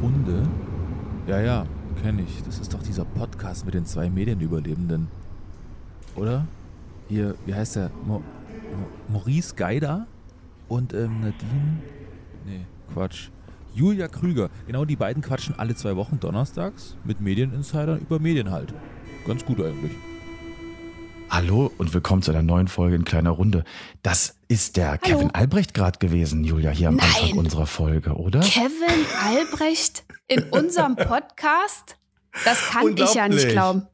Runde. Ja, ja, kenne ich. Das ist doch dieser Podcast mit den zwei Medienüberlebenden. Oder? Hier, wie heißt der? Mo Maurice Geider und ähm, Nadine. Nee, Quatsch. Julia Krüger. Genau die beiden quatschen alle zwei Wochen donnerstags mit Medieninsidern über Medien halt. Ganz gut eigentlich. Hallo und willkommen zu einer neuen Folge in kleiner Runde. Das ist der Hallo. Kevin Albrecht gerade gewesen, Julia, hier am Nein. Anfang unserer Folge, oder? Kevin Albrecht in unserem Podcast? Das kann ich ja nicht glauben.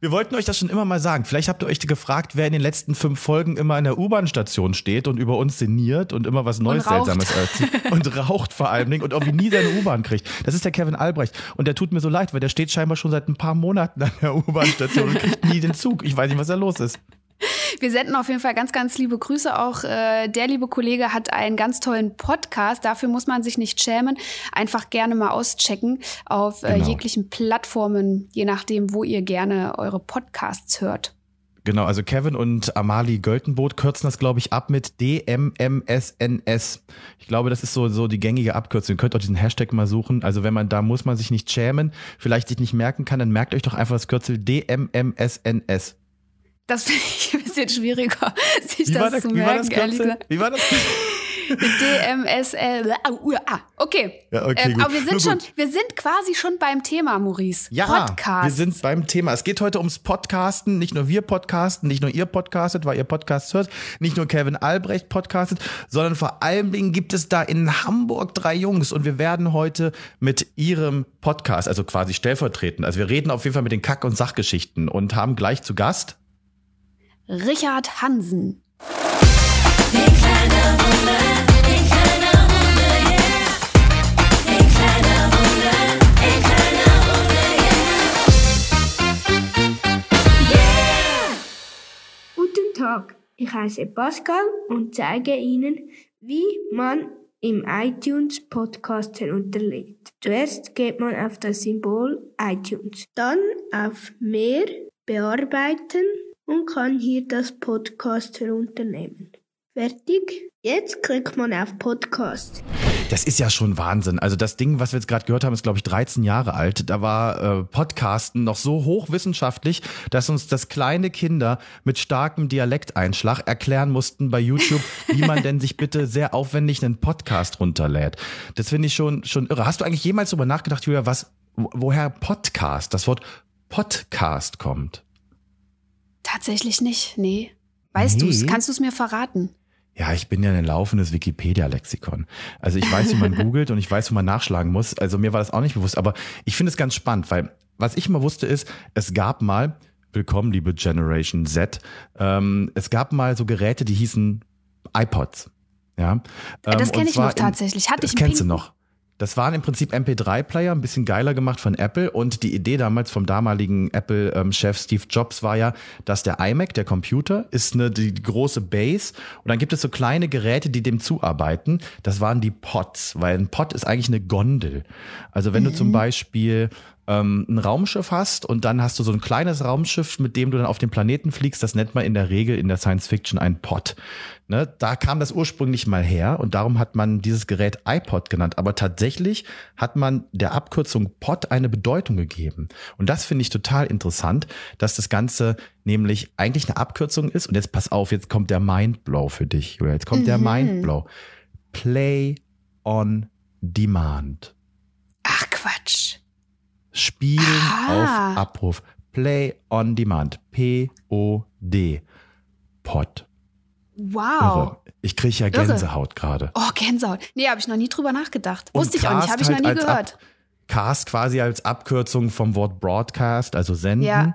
Wir wollten euch das schon immer mal sagen. Vielleicht habt ihr euch gefragt, wer in den letzten fünf Folgen immer in der U-Bahn-Station steht und über uns sinniert und immer was Neues. Seltsames erzählt. Und raucht vor allen Dingen und irgendwie nie seine U-Bahn kriegt. Das ist der Kevin Albrecht. Und der tut mir so leid, weil der steht scheinbar schon seit ein paar Monaten an der U-Bahn-Station und kriegt nie den Zug. Ich weiß nicht, was da los ist. Wir senden auf jeden Fall ganz, ganz liebe Grüße. Auch äh, der liebe Kollege hat einen ganz tollen Podcast. Dafür muss man sich nicht schämen. Einfach gerne mal auschecken auf äh, Genau. jeglichen Plattformen, je nachdem, wo ihr gerne eure Podcasts hört. Genau, also Kevin und Amali Göltenboot kürzen das, glaube ich, ab mit DMMSNS. Ich glaube, das ist so, so die gängige Abkürzung. Ihr könnt auch diesen Hashtag mal suchen. Also wenn man, da muss man sich nicht schämen, vielleicht sich nicht merken kann, dann merkt euch doch einfach das Kürzel DMMSNS. Das finde ich bisschen schwieriger, sich Wie war, das das, zu wie war merken, das Kürzel? gesagt. Wie war das? DMSL. Okay. Ja, okay, ähm, aber wir sind, schon, wir sind quasi schon beim Thema, Maurice. Ja, Podcast. wir sind beim Thema. Es geht heute ums Podcasten. Nicht nur wir podcasten, nicht nur ihr podcastet, weil ihr Podcasts hört, nicht nur Kevin Albrecht podcastet, sondern vor allen Dingen gibt es da in Hamburg drei Jungs und wir werden heute mit ihrem Podcast, also quasi stellvertretend, also wir reden auf jeden Fall mit den Kack- und Sachgeschichten und haben gleich zu Gast Richard Hansen. Guten Tag, ich heiße Pascal und zeige Ihnen, wie man im iTunes Podcast herunterlädt. Zuerst geht man auf das Symbol iTunes, dann auf Mehr, Bearbeiten und kann hier das Podcast herunternehmen. Fertig? Jetzt klickt man auf Podcast. Das ist ja schon Wahnsinn. Also das Ding, was wir jetzt gerade gehört haben, ist, glaube ich, 13 Jahre alt. Da war äh, Podcasten noch so hochwissenschaftlich, dass uns das kleine Kinder mit starkem Dialekteinschlag erklären mussten bei YouTube, wie man denn sich bitte sehr aufwendig einen Podcast runterlädt. Das finde ich schon, schon irre. Hast du eigentlich jemals darüber nachgedacht, Julia, was, wo- woher Podcast, das Wort Podcast kommt? Tatsächlich nicht, nee. Weißt Nee? du's? Kannst du es mir verraten? Ja, ich bin ja ein laufendes Wikipedia-Lexikon. Also ich weiß, wie man googelt und ich weiß, wo man nachschlagen muss. Also mir war das auch nicht bewusst. Aber ich finde es ganz spannend, weil was ich immer wusste ist, es gab mal, willkommen liebe Generation Z, ähm, es gab mal so Geräte, die hießen iPods. Ja, Äh, das Ähm, kenn und ich noch tatsächlich. Hatte das ich einen kennst du noch. Das waren im Prinzip MP3-Player, ein bisschen geiler gemacht von Apple. Und die Idee damals vom damaligen Apple-Chef Steve Jobs war ja, dass der iMac, der Computer, ist eine, die große Base. Und dann gibt es so kleine Geräte, die dem zuarbeiten. Das waren die Pods, weil ein Pod ist eigentlich eine Gondel. Also wenn du zum Beispiel ähm, ein Raumschiff hast und dann hast du so ein kleines Raumschiff, mit dem du dann auf den Planeten fliegst, das nennt man in der Regel in der Science Fiction ein Pod. Ne, da kam das ursprünglich mal her und darum hat man dieses Gerät iPod genannt. Aber tatsächlich hat man der Abkürzung Pod eine Bedeutung gegeben. Und das finde ich total interessant, dass das Ganze nämlich eigentlich eine Abkürzung ist. Und jetzt pass auf, jetzt kommt der Mindblow für dich, Julia. Jetzt kommt der Mhm. Mindblow. Play on Demand. Ach Quatsch. Spielen Ah. auf Abruf. Play on Demand. P-O-D. Pod. Wow. Irre. Ich kriege ja. Gänsehaut gerade. Oh, Gänsehaut. Nee, habe ich noch nie drüber nachgedacht. Und Wusste ich auch nicht, habe ich noch halt nie gehört. Ab Cast quasi als Abkürzung vom Wort Broadcast, also senden. Ja.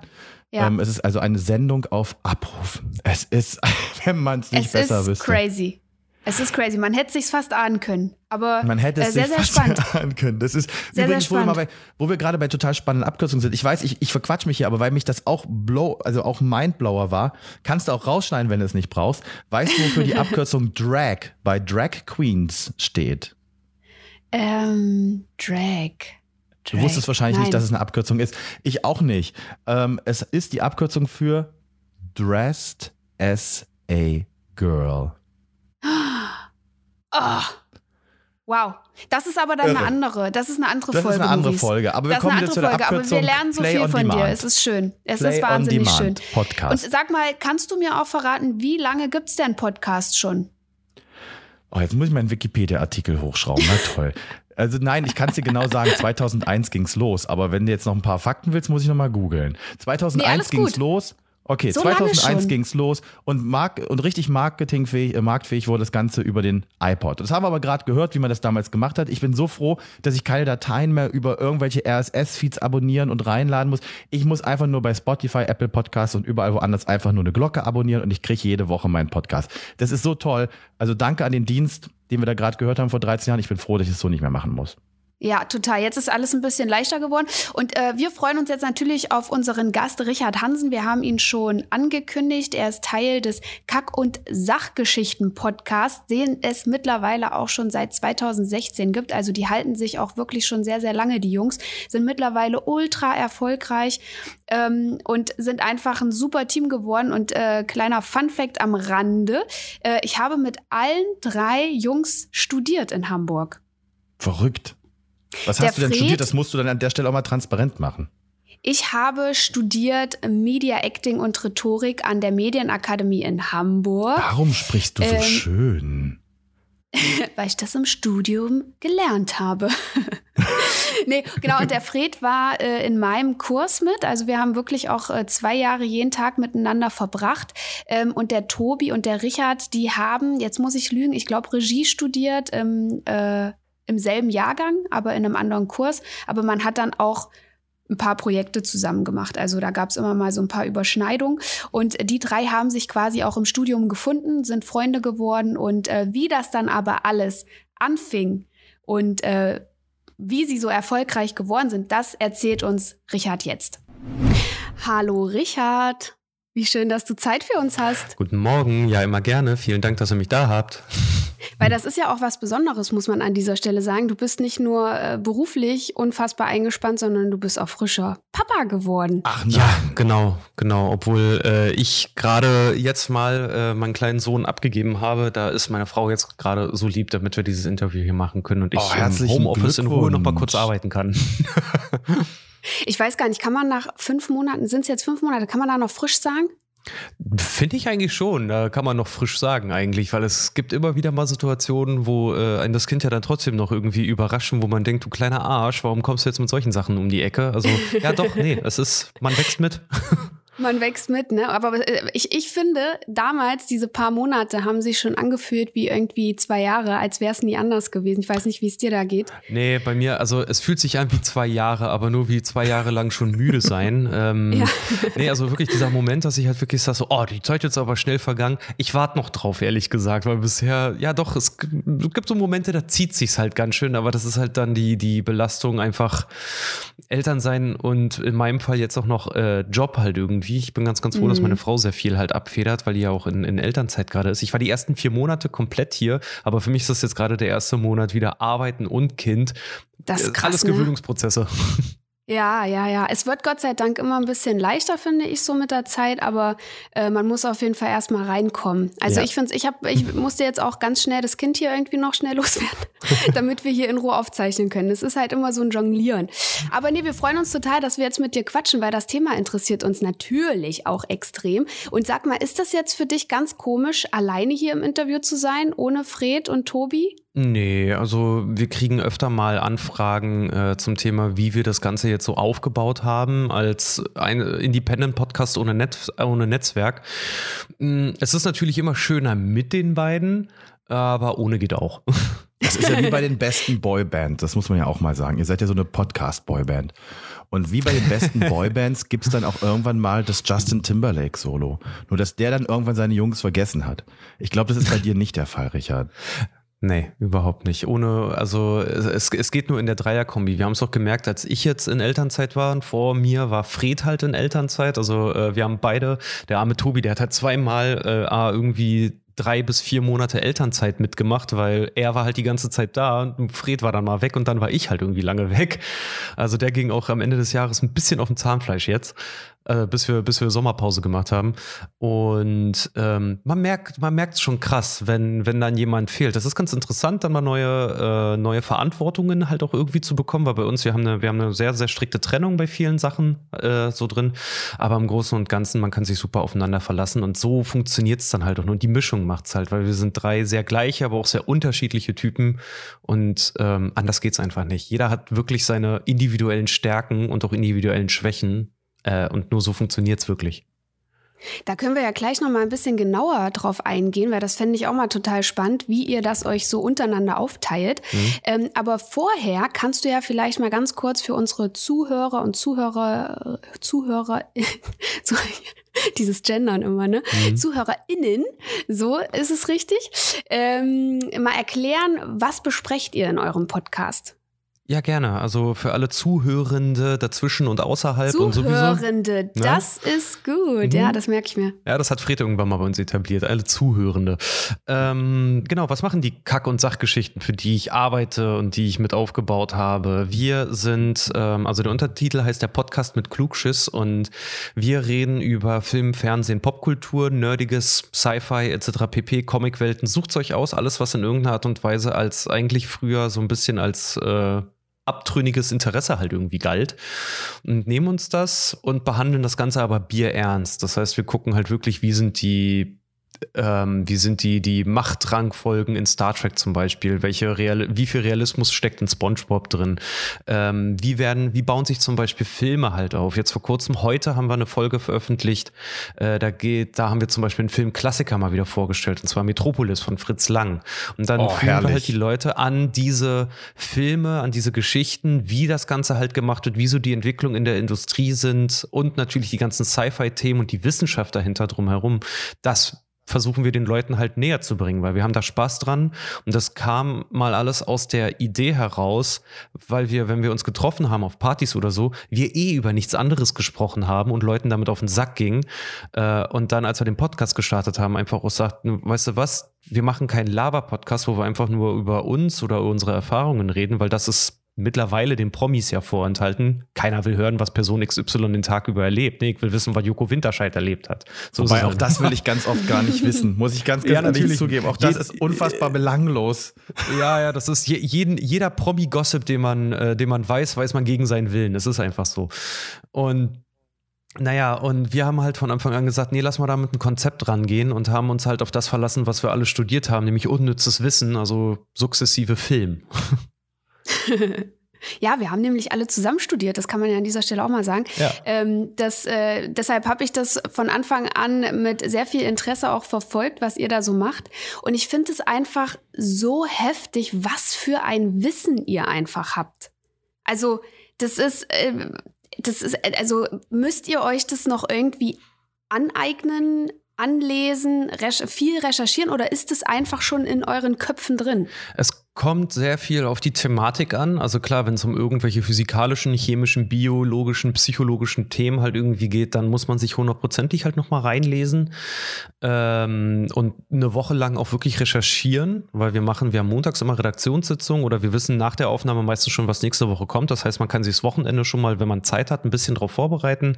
Ja. Ähm, es ist also eine Sendung auf Abruf. Es ist, wenn man es nicht es besser ist wüsste. crazy. Es ist crazy. Man hätte sich's fast ahnen können. Aber Man hätte es äh, sehr, sich sehr fast spannend. ahnen können. Das ist Sehr, übrigens, sehr wo bei, wo wir gerade bei total spannenden Abkürzungen sind. Ich weiß, ich, ich verquatsch mich hier, aber weil mich das auch blow, also auch Mindblower war, kannst du auch rausschneiden, wenn du es nicht brauchst. Weißt du, wofür die Abkürzung Drag bei Drag Queens steht? Ähm, Drag. Du wusstest wahrscheinlich Nein. nicht, dass es eine Abkürzung ist. Ich auch nicht. Ähm, es ist die Abkürzung für Dressed as a Girl. Oh. Wow, das ist aber dann Irre. eine andere, das ist eine andere Das Folge. ist eine andere Maurice. Folge, aber wir das ist kommen eine andere zu der Folge, aber wir lernen so Play viel on von dir. Demand. Es ist schön. Es Play ist wahnsinnig schön. Podcast. Und sag mal, kannst du mir auch verraten, wie lange gibt's denn Podcast schon? Oh, jetzt muss ich meinen Wikipedia-Artikel hochschrauben. Na toll. Also nein, ich kann es dir genau sagen, 2001 ging's los. Aber wenn du jetzt noch ein paar Fakten willst, muss ich noch mal googeln. 2001 Nee, ging's gut. los. Okay, So lange 2001 schon. ging's los und, mark und richtig marketingfähig, äh, marktfähig wurde das Ganze über den iPod. Das haben wir aber gerade gehört, wie man das damals gemacht hat. Ich bin so froh, dass ich keine Dateien mehr über irgendwelche RSS-Feeds abonnieren und reinladen muss. Ich muss einfach nur bei Spotify, Apple Podcasts und überall woanders einfach nur eine Glocke abonnieren und ich kriege jede Woche meinen Podcast. Das ist so toll. Also danke an den Dienst, den wir da gerade gehört haben vor 13 Jahren. Ich bin froh, dass ich es so nicht mehr machen muss. Ja, total. Jetzt ist alles ein bisschen leichter geworden. Und äh, wir freuen uns jetzt natürlich auf unseren Gast Richard Hansen. Wir haben ihn schon angekündigt. Er ist Teil des Kack- und Sachgeschichten-Podcasts, den es mittlerweile auch schon seit 2016 gibt. Also die halten sich auch wirklich schon sehr, sehr lange, die Jungs. Sind mittlerweile ultra erfolgreich ähm, und sind einfach ein super Team geworden. Und äh, kleiner Fun-Fact am Rande. Äh, ich habe mit allen drei Jungs studiert in Hamburg. Verrückt. Was Der hast du denn Fred- studiert? Das musst du dann an der Stelle auch mal transparent machen. Ich habe studiert Media Acting und Rhetorik an der Medienakademie in Hamburg, Warum sprichst du so Ähm, schön? weil ich das im Studium gelernt habe. nee, genau, und der Fred war äh, in meinem Kurs mit. Also wir haben wirklich auch äh, zwei Jahre jeden Tag miteinander verbracht. Ähm, und der Tobi und der Richard, die haben, jetzt muss ich lügen, ich glaube Regie studiert im, äh, im selben Jahrgang, aber in einem anderen Kurs. Aber man hat dann auch ein paar Projekte zusammen gemacht. Also da gab es immer mal so ein paar Überschneidungen. Und die drei haben sich quasi auch im Studium gefunden, sind Freunde geworden. Und äh, wie das dann aber alles anfing und äh, wie sie so erfolgreich geworden sind, das erzählt uns Richard jetzt. Hallo Richard, wie schön, dass du Zeit für uns hast. Guten Morgen, ja immer gerne. Vielen Dank, dass ihr mich da habt. Weil das ist ja auch was Besonderes, muss man an dieser Stelle sagen. Du bist nicht nur äh, beruflich unfassbar eingespannt, sondern du bist auch frischer Papa geworden. Ach Ja, genau, genau. Obwohl äh, ich gerade jetzt mal äh, meinen kleinen Sohn abgegeben habe, da ist meine Frau jetzt gerade so lieb, damit wir dieses Interview hier machen können und ich Oh, im Homeoffice in Ruhe noch mal kurz arbeiten kann. Ich weiß gar nicht, kann man nach fünf Monaten, sind es jetzt fünf Monate, kann man da noch frisch sagen? Finde ich eigentlich schon. Da kann man noch frisch sagen eigentlich, weil es gibt immer wieder mal Situationen, wo äh, ein das Kind ja dann trotzdem noch irgendwie überraschen, wo man denkt, du kleiner Arsch, warum kommst du jetzt mit solchen Sachen um die Ecke? Also ja doch, nee, es ist, man wächst mit. Man wächst mit, ne? Aber äh, ich, ich finde, damals, diese paar Monate, haben sich schon angefühlt wie irgendwie zwei Jahre, als wäre es nie anders gewesen. Ich weiß nicht, wie es dir da geht. Nee, bei mir, also es fühlt sich an wie zwei Jahre, aber nur wie zwei Jahre lang schon müde sein. Ähm, Ja. Nee, also wirklich dieser Moment, dass ich halt wirklich sage, so, oh, die Zeit jetzt aber schnell vergangen. Ich warte noch drauf, ehrlich gesagt, weil bisher, ja doch, es gibt so Momente, da zieht sich's halt ganz schön, aber das ist halt dann die, die Belastung einfach Eltern sein und in meinem Fall jetzt auch noch äh, Job halt irgendwie. Ich bin ganz, ganz froh, dass Mhm. meine Frau sehr viel halt abfedert, weil die ja auch in, in Elternzeit gerade ist. Ich war die ersten vier Monate komplett hier, aber für mich ist das jetzt gerade der erste Monat wieder Arbeiten und Kind. Das ist Äh, krass, Alles ne? Gewöhnungsprozesse. Ja, ja, ja. Es wird Gott sei Dank immer ein bisschen leichter, finde ich, so mit der Zeit, aber äh, man muss auf jeden Fall erstmal reinkommen. Also Ja. ich finde ich hab, ich musste jetzt auch ganz schnell das Kind hier irgendwie noch schnell loswerden, damit wir hier in Ruhe aufzeichnen können. Es ist halt immer so ein Jonglieren. Aber nee, wir freuen uns total, dass wir jetzt mit dir quatschen, weil das Thema interessiert uns natürlich auch extrem. Und sag mal, ist das jetzt für dich ganz komisch, alleine hier im Interview zu sein, ohne Fred und Tobi? Nee, also wir kriegen öfter mal Anfragen äh, zum Thema, wie wir das Ganze jetzt so aufgebaut haben als ein Independent-Podcast ohne, Netz, ohne Netzwerk. Mm, Es ist natürlich immer schöner mit den beiden, aber ohne geht auch. Das ist ja wie bei den besten Boybands, das muss man ja auch mal sagen. Ihr seid ja so eine Podcast-Boyband. Und wie bei den besten Boybands gibt es dann auch irgendwann mal das Justin Timberlake-Solo. Nur dass der dann irgendwann seine Jungs vergessen hat. Ich glaube, das ist bei dir nicht der Fall, Richard. Nee, überhaupt nicht. Ohne, also es, es geht nur in der Dreierkombi. Wir haben es doch gemerkt, als ich jetzt in Elternzeit war, und vor mir war Fred halt in Elternzeit. Also äh, wir haben beide, der arme Tobi, der hat halt zweimal äh, irgendwie drei bis vier Monate Elternzeit mitgemacht, weil er war halt die ganze Zeit da und Fred war dann mal weg und dann war ich halt irgendwie lange weg. Also der ging auch am Ende des Jahres ein bisschen auf dem Zahnfleisch jetzt äh, bis wir bis wir Sommerpause gemacht haben und ähm, man merkt man merkt schon krass, wenn wenn dann jemand fehlt. Das ist ganz interessant, dann mal neue äh, neue Verantwortungen halt auch irgendwie zu bekommen, weil bei uns wir haben eine wir haben eine sehr sehr strikte Trennung bei vielen Sachen äh, so drin, aber im Großen und Ganzen man kann sich super aufeinander verlassen und so funktioniert es dann halt auch. Und die Mischung macht's halt, weil wir sind drei sehr gleiche, aber auch sehr unterschiedliche Typen und ähm, anders geht's einfach nicht. Jeder hat wirklich seine individuellen Stärken und auch individuellen Schwächen äh, und nur so funktioniert es wirklich. Da können wir ja gleich noch mal ein bisschen genauer drauf eingehen, weil das fände ich auch mal total spannend, wie ihr das euch so untereinander aufteilt. Mhm. Ähm, aber vorher kannst du ja vielleicht mal ganz kurz für unsere Zuhörer und Zuhörer, Zuhörer, dieses Gendern immer, ne? Mhm. ZuhörerInnen, so ist es richtig, ähm, mal erklären, was besprecht ihr in eurem Podcast? Ja, gerne. Also für alle Zuhörende dazwischen und außerhalb Zuhörende, und sowieso. Zuhörende, das ja? ist gut. Mhm. Ja, das merke ich mir. Ja, das hat Fred irgendwann mal bei uns etabliert. Alle Zuhörende. Ähm, genau, was machen die Kack- und Sachgeschichten, für die ich arbeite und die ich mit aufgebaut habe? Wir sind, ähm, also der Untertitel heißt der Podcast mit Klugschiss und wir reden über Film, Fernsehen, Popkultur, nerdiges, Sci-Fi etc. pp, Comicwelten. Sucht euch aus, alles, was in irgendeiner Art und Weise als eigentlich früher so ein bisschen als äh, abtrünniges Interesse halt irgendwie galt. Und nehmen uns das und behandeln das Ganze aber bierernst. Das heißt, wir gucken halt wirklich, wie sind die ähm, wie sind die, die Machtrangfolgen in Star Trek zum Beispiel? Welche Real, wie viel Realismus steckt in SpongeBob drin? Ähm, wie werden, wie bauen sich zum Beispiel Filme halt auf? Jetzt vor kurzem, heute haben wir eine Folge veröffentlicht. Äh, da geht, da haben wir zum Beispiel einen Filmklassiker mal wieder vorgestellt, und zwar Metropolis von Fritz Lang. Und dann oh, führen wir halt die Leute an diese Filme, an diese Geschichten, wie das Ganze halt gemacht wird, wieso die Entwicklung in der Industrie sind und natürlich die ganzen Sci-Fi-Themen und die Wissenschaft dahinter drumherum. Das versuchen wir den Leuten halt näher zu bringen, weil wir haben da Spaß dran. Und das kam mal alles aus der Idee heraus, weil wir, wenn wir uns getroffen haben auf Partys oder so, wir eh über nichts anderes gesprochen haben und Leuten damit auf den Sack gingen äh, und dann, als wir den Podcast gestartet haben, einfach auch sagten, weißt du was, wir machen keinen Laber-Podcast, wo wir einfach nur über uns oder unsere Erfahrungen reden, weil das ist mittlerweile den Promis ja vorenthalten. Keiner will hören, was Person XY den Tag über erlebt. Nee, ich will wissen, was Joko Winterscheid erlebt hat. So Wobei auch das will ich ganz oft gar nicht wissen, muss ich ganz, ganz ja, natürlich zugeben. Auch das ist unfassbar belanglos. Ja, ja, das ist je, jeden, jeder Promi-Gossip, den man, äh, den man weiß, weiß man gegen seinen Willen. Das ist einfach so. Und naja, und wir haben halt von Anfang an gesagt, nee, lass mal da mit einem Konzept rangehen und haben uns halt auf das verlassen, was wir alle studiert haben, nämlich unnützes Wissen, also sukzessive Film. Ja, wir haben nämlich alle zusammen studiert, das kann man ja an dieser Stelle auch mal sagen. Ja. Ähm, das, äh, deshalb habe ich das von Anfang an mit sehr viel Interesse auch verfolgt, was ihr da so macht. Und ich finde es einfach so heftig, was für ein Wissen ihr einfach habt. Also, das ist, äh, das ist, also müsst ihr euch das noch irgendwie aneignen, anlesen, recher viel recherchieren oder ist es einfach schon in euren Köpfen drin? Es kommt sehr viel auf die Thematik an. Also klar, wenn es um irgendwelche physikalischen, chemischen, biologischen, psychologischen Themen halt irgendwie geht, dann muss man sich hundertprozentig halt nochmal reinlesen ähm, und eine Woche lang auch wirklich recherchieren, weil wir machen, wir haben montags immer Redaktionssitzungen oder wir wissen nach der Aufnahme meistens schon, was nächste Woche kommt. Das heißt, man kann sich das Wochenende schon mal, wenn man Zeit hat, ein bisschen drauf vorbereiten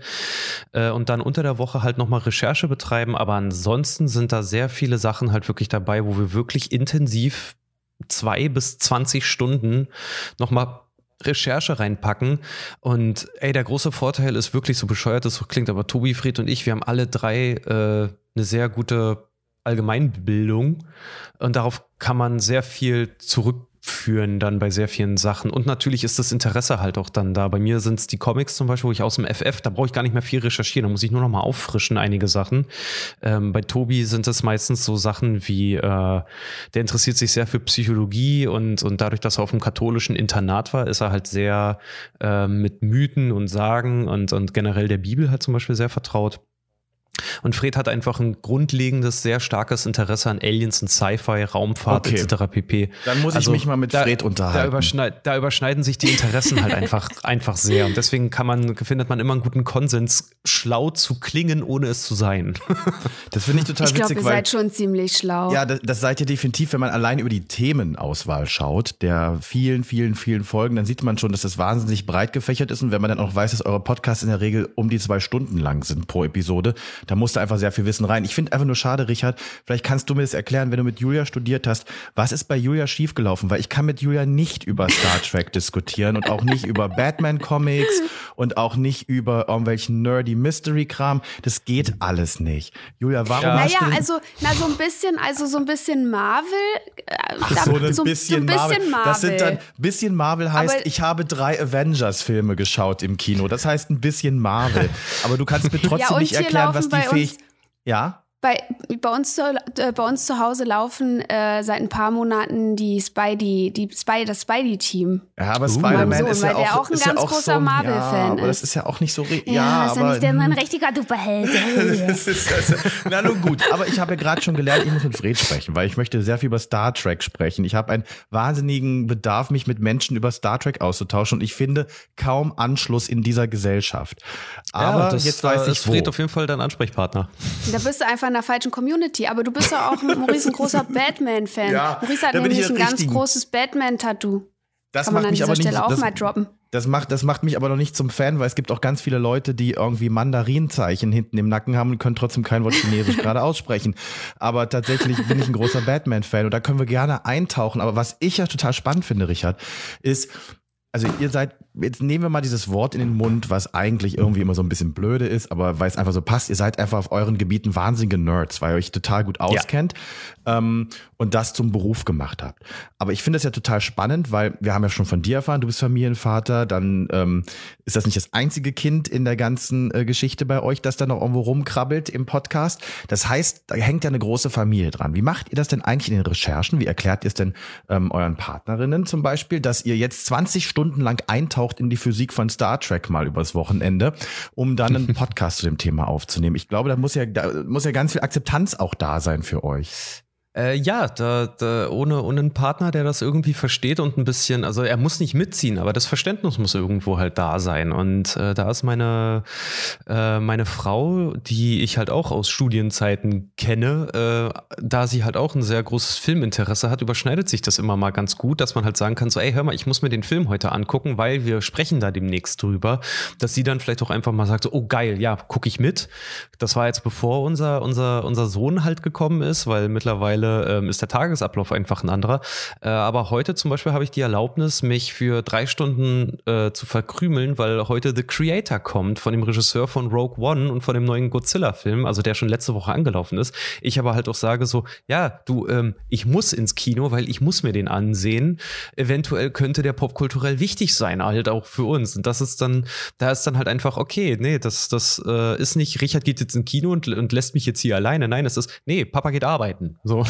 äh, und dann unter der Woche halt nochmal Recherche betreiben. Aber ansonsten sind da sehr viele Sachen halt wirklich dabei, wo wir wirklich intensiv zwei bis zwanzig Stunden nochmal Recherche reinpacken. Und ey, der große Vorteil ist wirklich so bescheuert, das klingt, aber Tobi, Fried und ich, wir haben alle drei äh, eine sehr gute Allgemeinbildung und darauf kann man sehr viel zurück führen dann bei sehr vielen Sachen. Und natürlich ist das Interesse halt auch dann da. Bei mir sind es die Comics zum Beispiel, wo ich aus dem FF, da brauche ich gar nicht mehr viel recherchieren, da muss ich nur noch mal auffrischen, einige Sachen. Ähm, bei Tobi sind es meistens so Sachen wie, äh, der interessiert sich sehr für Psychologie und, und dadurch, dass er auf dem katholischen Internat war, ist er halt sehr äh, mit Mythen und Sagen und, und generell der Bibel halt zum Beispiel sehr vertraut. Und Fred hat einfach ein grundlegendes, sehr starkes Interesse an Aliens und Sci-Fi, Raumfahrt Okay. etc. pp. Dann muss ich Also, mich mal mit da- Fred unterhalten. Da, überschneid, da überschneiden sich die Interessen halt einfach, einfach sehr. Und deswegen kann man, findet man immer einen guten Konsens, schlau zu klingen, ohne es zu sein. Das finde ich total Ich glaube, witzig, ihr weil seid schon ziemlich schlau. Ja, das, das seid ihr definitiv, wenn man allein über die Themenauswahl schaut, der vielen, vielen, vielen Folgen, dann sieht man schon, dass das wahnsinnig breit gefächert ist. Und wenn man dann auch weiß, dass eure Podcasts in der Regel um die zwei Stunden lang sind pro Episode, da musst du einfach sehr viel Wissen rein. Ich finde einfach nur schade, Richard, vielleicht kannst du mir das erklären, wenn du mit Julia studiert hast, was ist bei Julia schiefgelaufen? Weil ich kann mit Julia nicht über Star Trek diskutieren und auch nicht über Batman-Comics und auch nicht über irgendwelchen nerdy Mystery-Kram. Das geht alles nicht. Julia, warum Ja. hast du Naja, also, na, so ein bisschen, also so ein bisschen Marvel. äh, da- so ein so, bisschen, so ein Marvel. bisschen Marvel. Das sind dann bisschen Marvel heißt, Aber- ich habe drei Avengers-Filme geschaut im Kino. Das heißt ein bisschen Marvel. Aber du kannst mir trotzdem und nicht erklären, was bei uns- Ja? Bei, bei, uns zu, äh, bei uns zu Hause laufen äh, seit ein paar Monaten die Spidey, die Spidey, das Spidey-Team. Ja, aber Uh. Spider-Man ist ja auch, auch ein ist ja ganz auch großer so Marvel-Fan ja, aber das ist. ja auch nicht so. re- Ja, Ja, ist ja aber nicht der, ein richtiger Duperheld. das ist, das ist, na nun gut, aber ich habe ja gerade schon gelernt, ich muss mit Fred sprechen, weil ich möchte sehr viel über Star Trek sprechen. Ich habe einen wahnsinnigen Bedarf, mich mit Menschen über Star Trek auszutauschen und ich finde kaum Anschluss in dieser Gesellschaft. Aber das, jetzt weiß ich ist Fred wo. auf jeden Fall dein Ansprechpartner. Da bist du einfach in der falschen Community. Aber du bist ja auch Maurice ein großer Batman-Fan. Ja, Maurice hat nämlich ein ganz großes Batman-Tattoo. Das Kann man macht an mich dieser aber nicht, Stelle auch das, mal droppen. Das macht, das macht mich aber noch nicht zum Fan, weil es gibt auch ganz viele Leute, die irgendwie Mandarinzeichen hinten im Nacken haben und können trotzdem kein Wort Chinesisch gerade aussprechen. Aber tatsächlich bin ich ein großer Batman-Fan und da können wir gerne eintauchen. Aber was ich ja total spannend finde, Richard, ist, also ihr seid, jetzt nehmen wir mal dieses Wort in den Mund, was eigentlich irgendwie immer so ein bisschen blöde ist, aber weil es einfach so passt, ihr seid einfach auf euren Gebieten wahnsinnige Nerds, weil ihr euch total gut auskennt ähm, und das zum Beruf gemacht habt. Aber ich finde es ja total spannend, weil wir haben ja schon von dir erfahren, du bist Familienvater, dann ähm, ist das nicht das einzige Kind in der ganzen äh, Geschichte bei euch, das da noch irgendwo rumkrabbelt im Podcast. Das heißt, da hängt ja eine große Familie dran. Wie macht ihr das denn eigentlich in den Recherchen? Wie erklärt ihr es denn ähm, euren Partnerinnen zum Beispiel, dass ihr jetzt 20 Stunden lang eintaucht in die Physik von Star Trek mal übers Wochenende, um dann einen Podcast zu dem Thema aufzunehmen? Ich glaube, da muss ja, da muss ja ganz viel Akzeptanz auch da sein für euch. Äh, ja, da, da, ohne, ohne einen Partner, der das irgendwie versteht und ein bisschen, also er muss nicht mitziehen, aber das Verständnis muss irgendwo halt da sein. Und äh, da ist meine, äh, meine Frau, die ich halt auch aus Studienzeiten kenne, äh, da sie halt auch ein sehr großes Filminteresse hat, überschneidet sich das immer mal ganz gut, dass man halt sagen kann, so, ey, hör mal, ich muss mir den Film heute angucken, weil wir sprechen da demnächst drüber, dass sie dann vielleicht auch einfach mal sagt, so, oh geil, ja, gucke ich mit. Das war jetzt bevor unser, unser, unser Sohn halt gekommen ist, weil mittlerweile ähm, ist der Tagesablauf einfach ein anderer. Äh, aber heute zum Beispiel habe ich die Erlaubnis, mich für drei Stunden äh, zu verkrümeln, weil heute The Creator kommt von dem Regisseur von Rogue One und von dem neuen Godzilla-Film, also der schon letzte Woche angelaufen ist. Ich aber halt auch sage so, ja, du, ähm, ich muss ins Kino, weil ich muss mir den ansehen. Eventuell könnte der popkulturell wichtig sein, halt auch für uns. Und das ist dann, da ist dann halt einfach, okay, nee, das, das äh, ist nicht, Richard geht jetzt ins Kino und, und lässt mich jetzt hier alleine. Nein, es ist, nee, Papa geht arbeiten. So.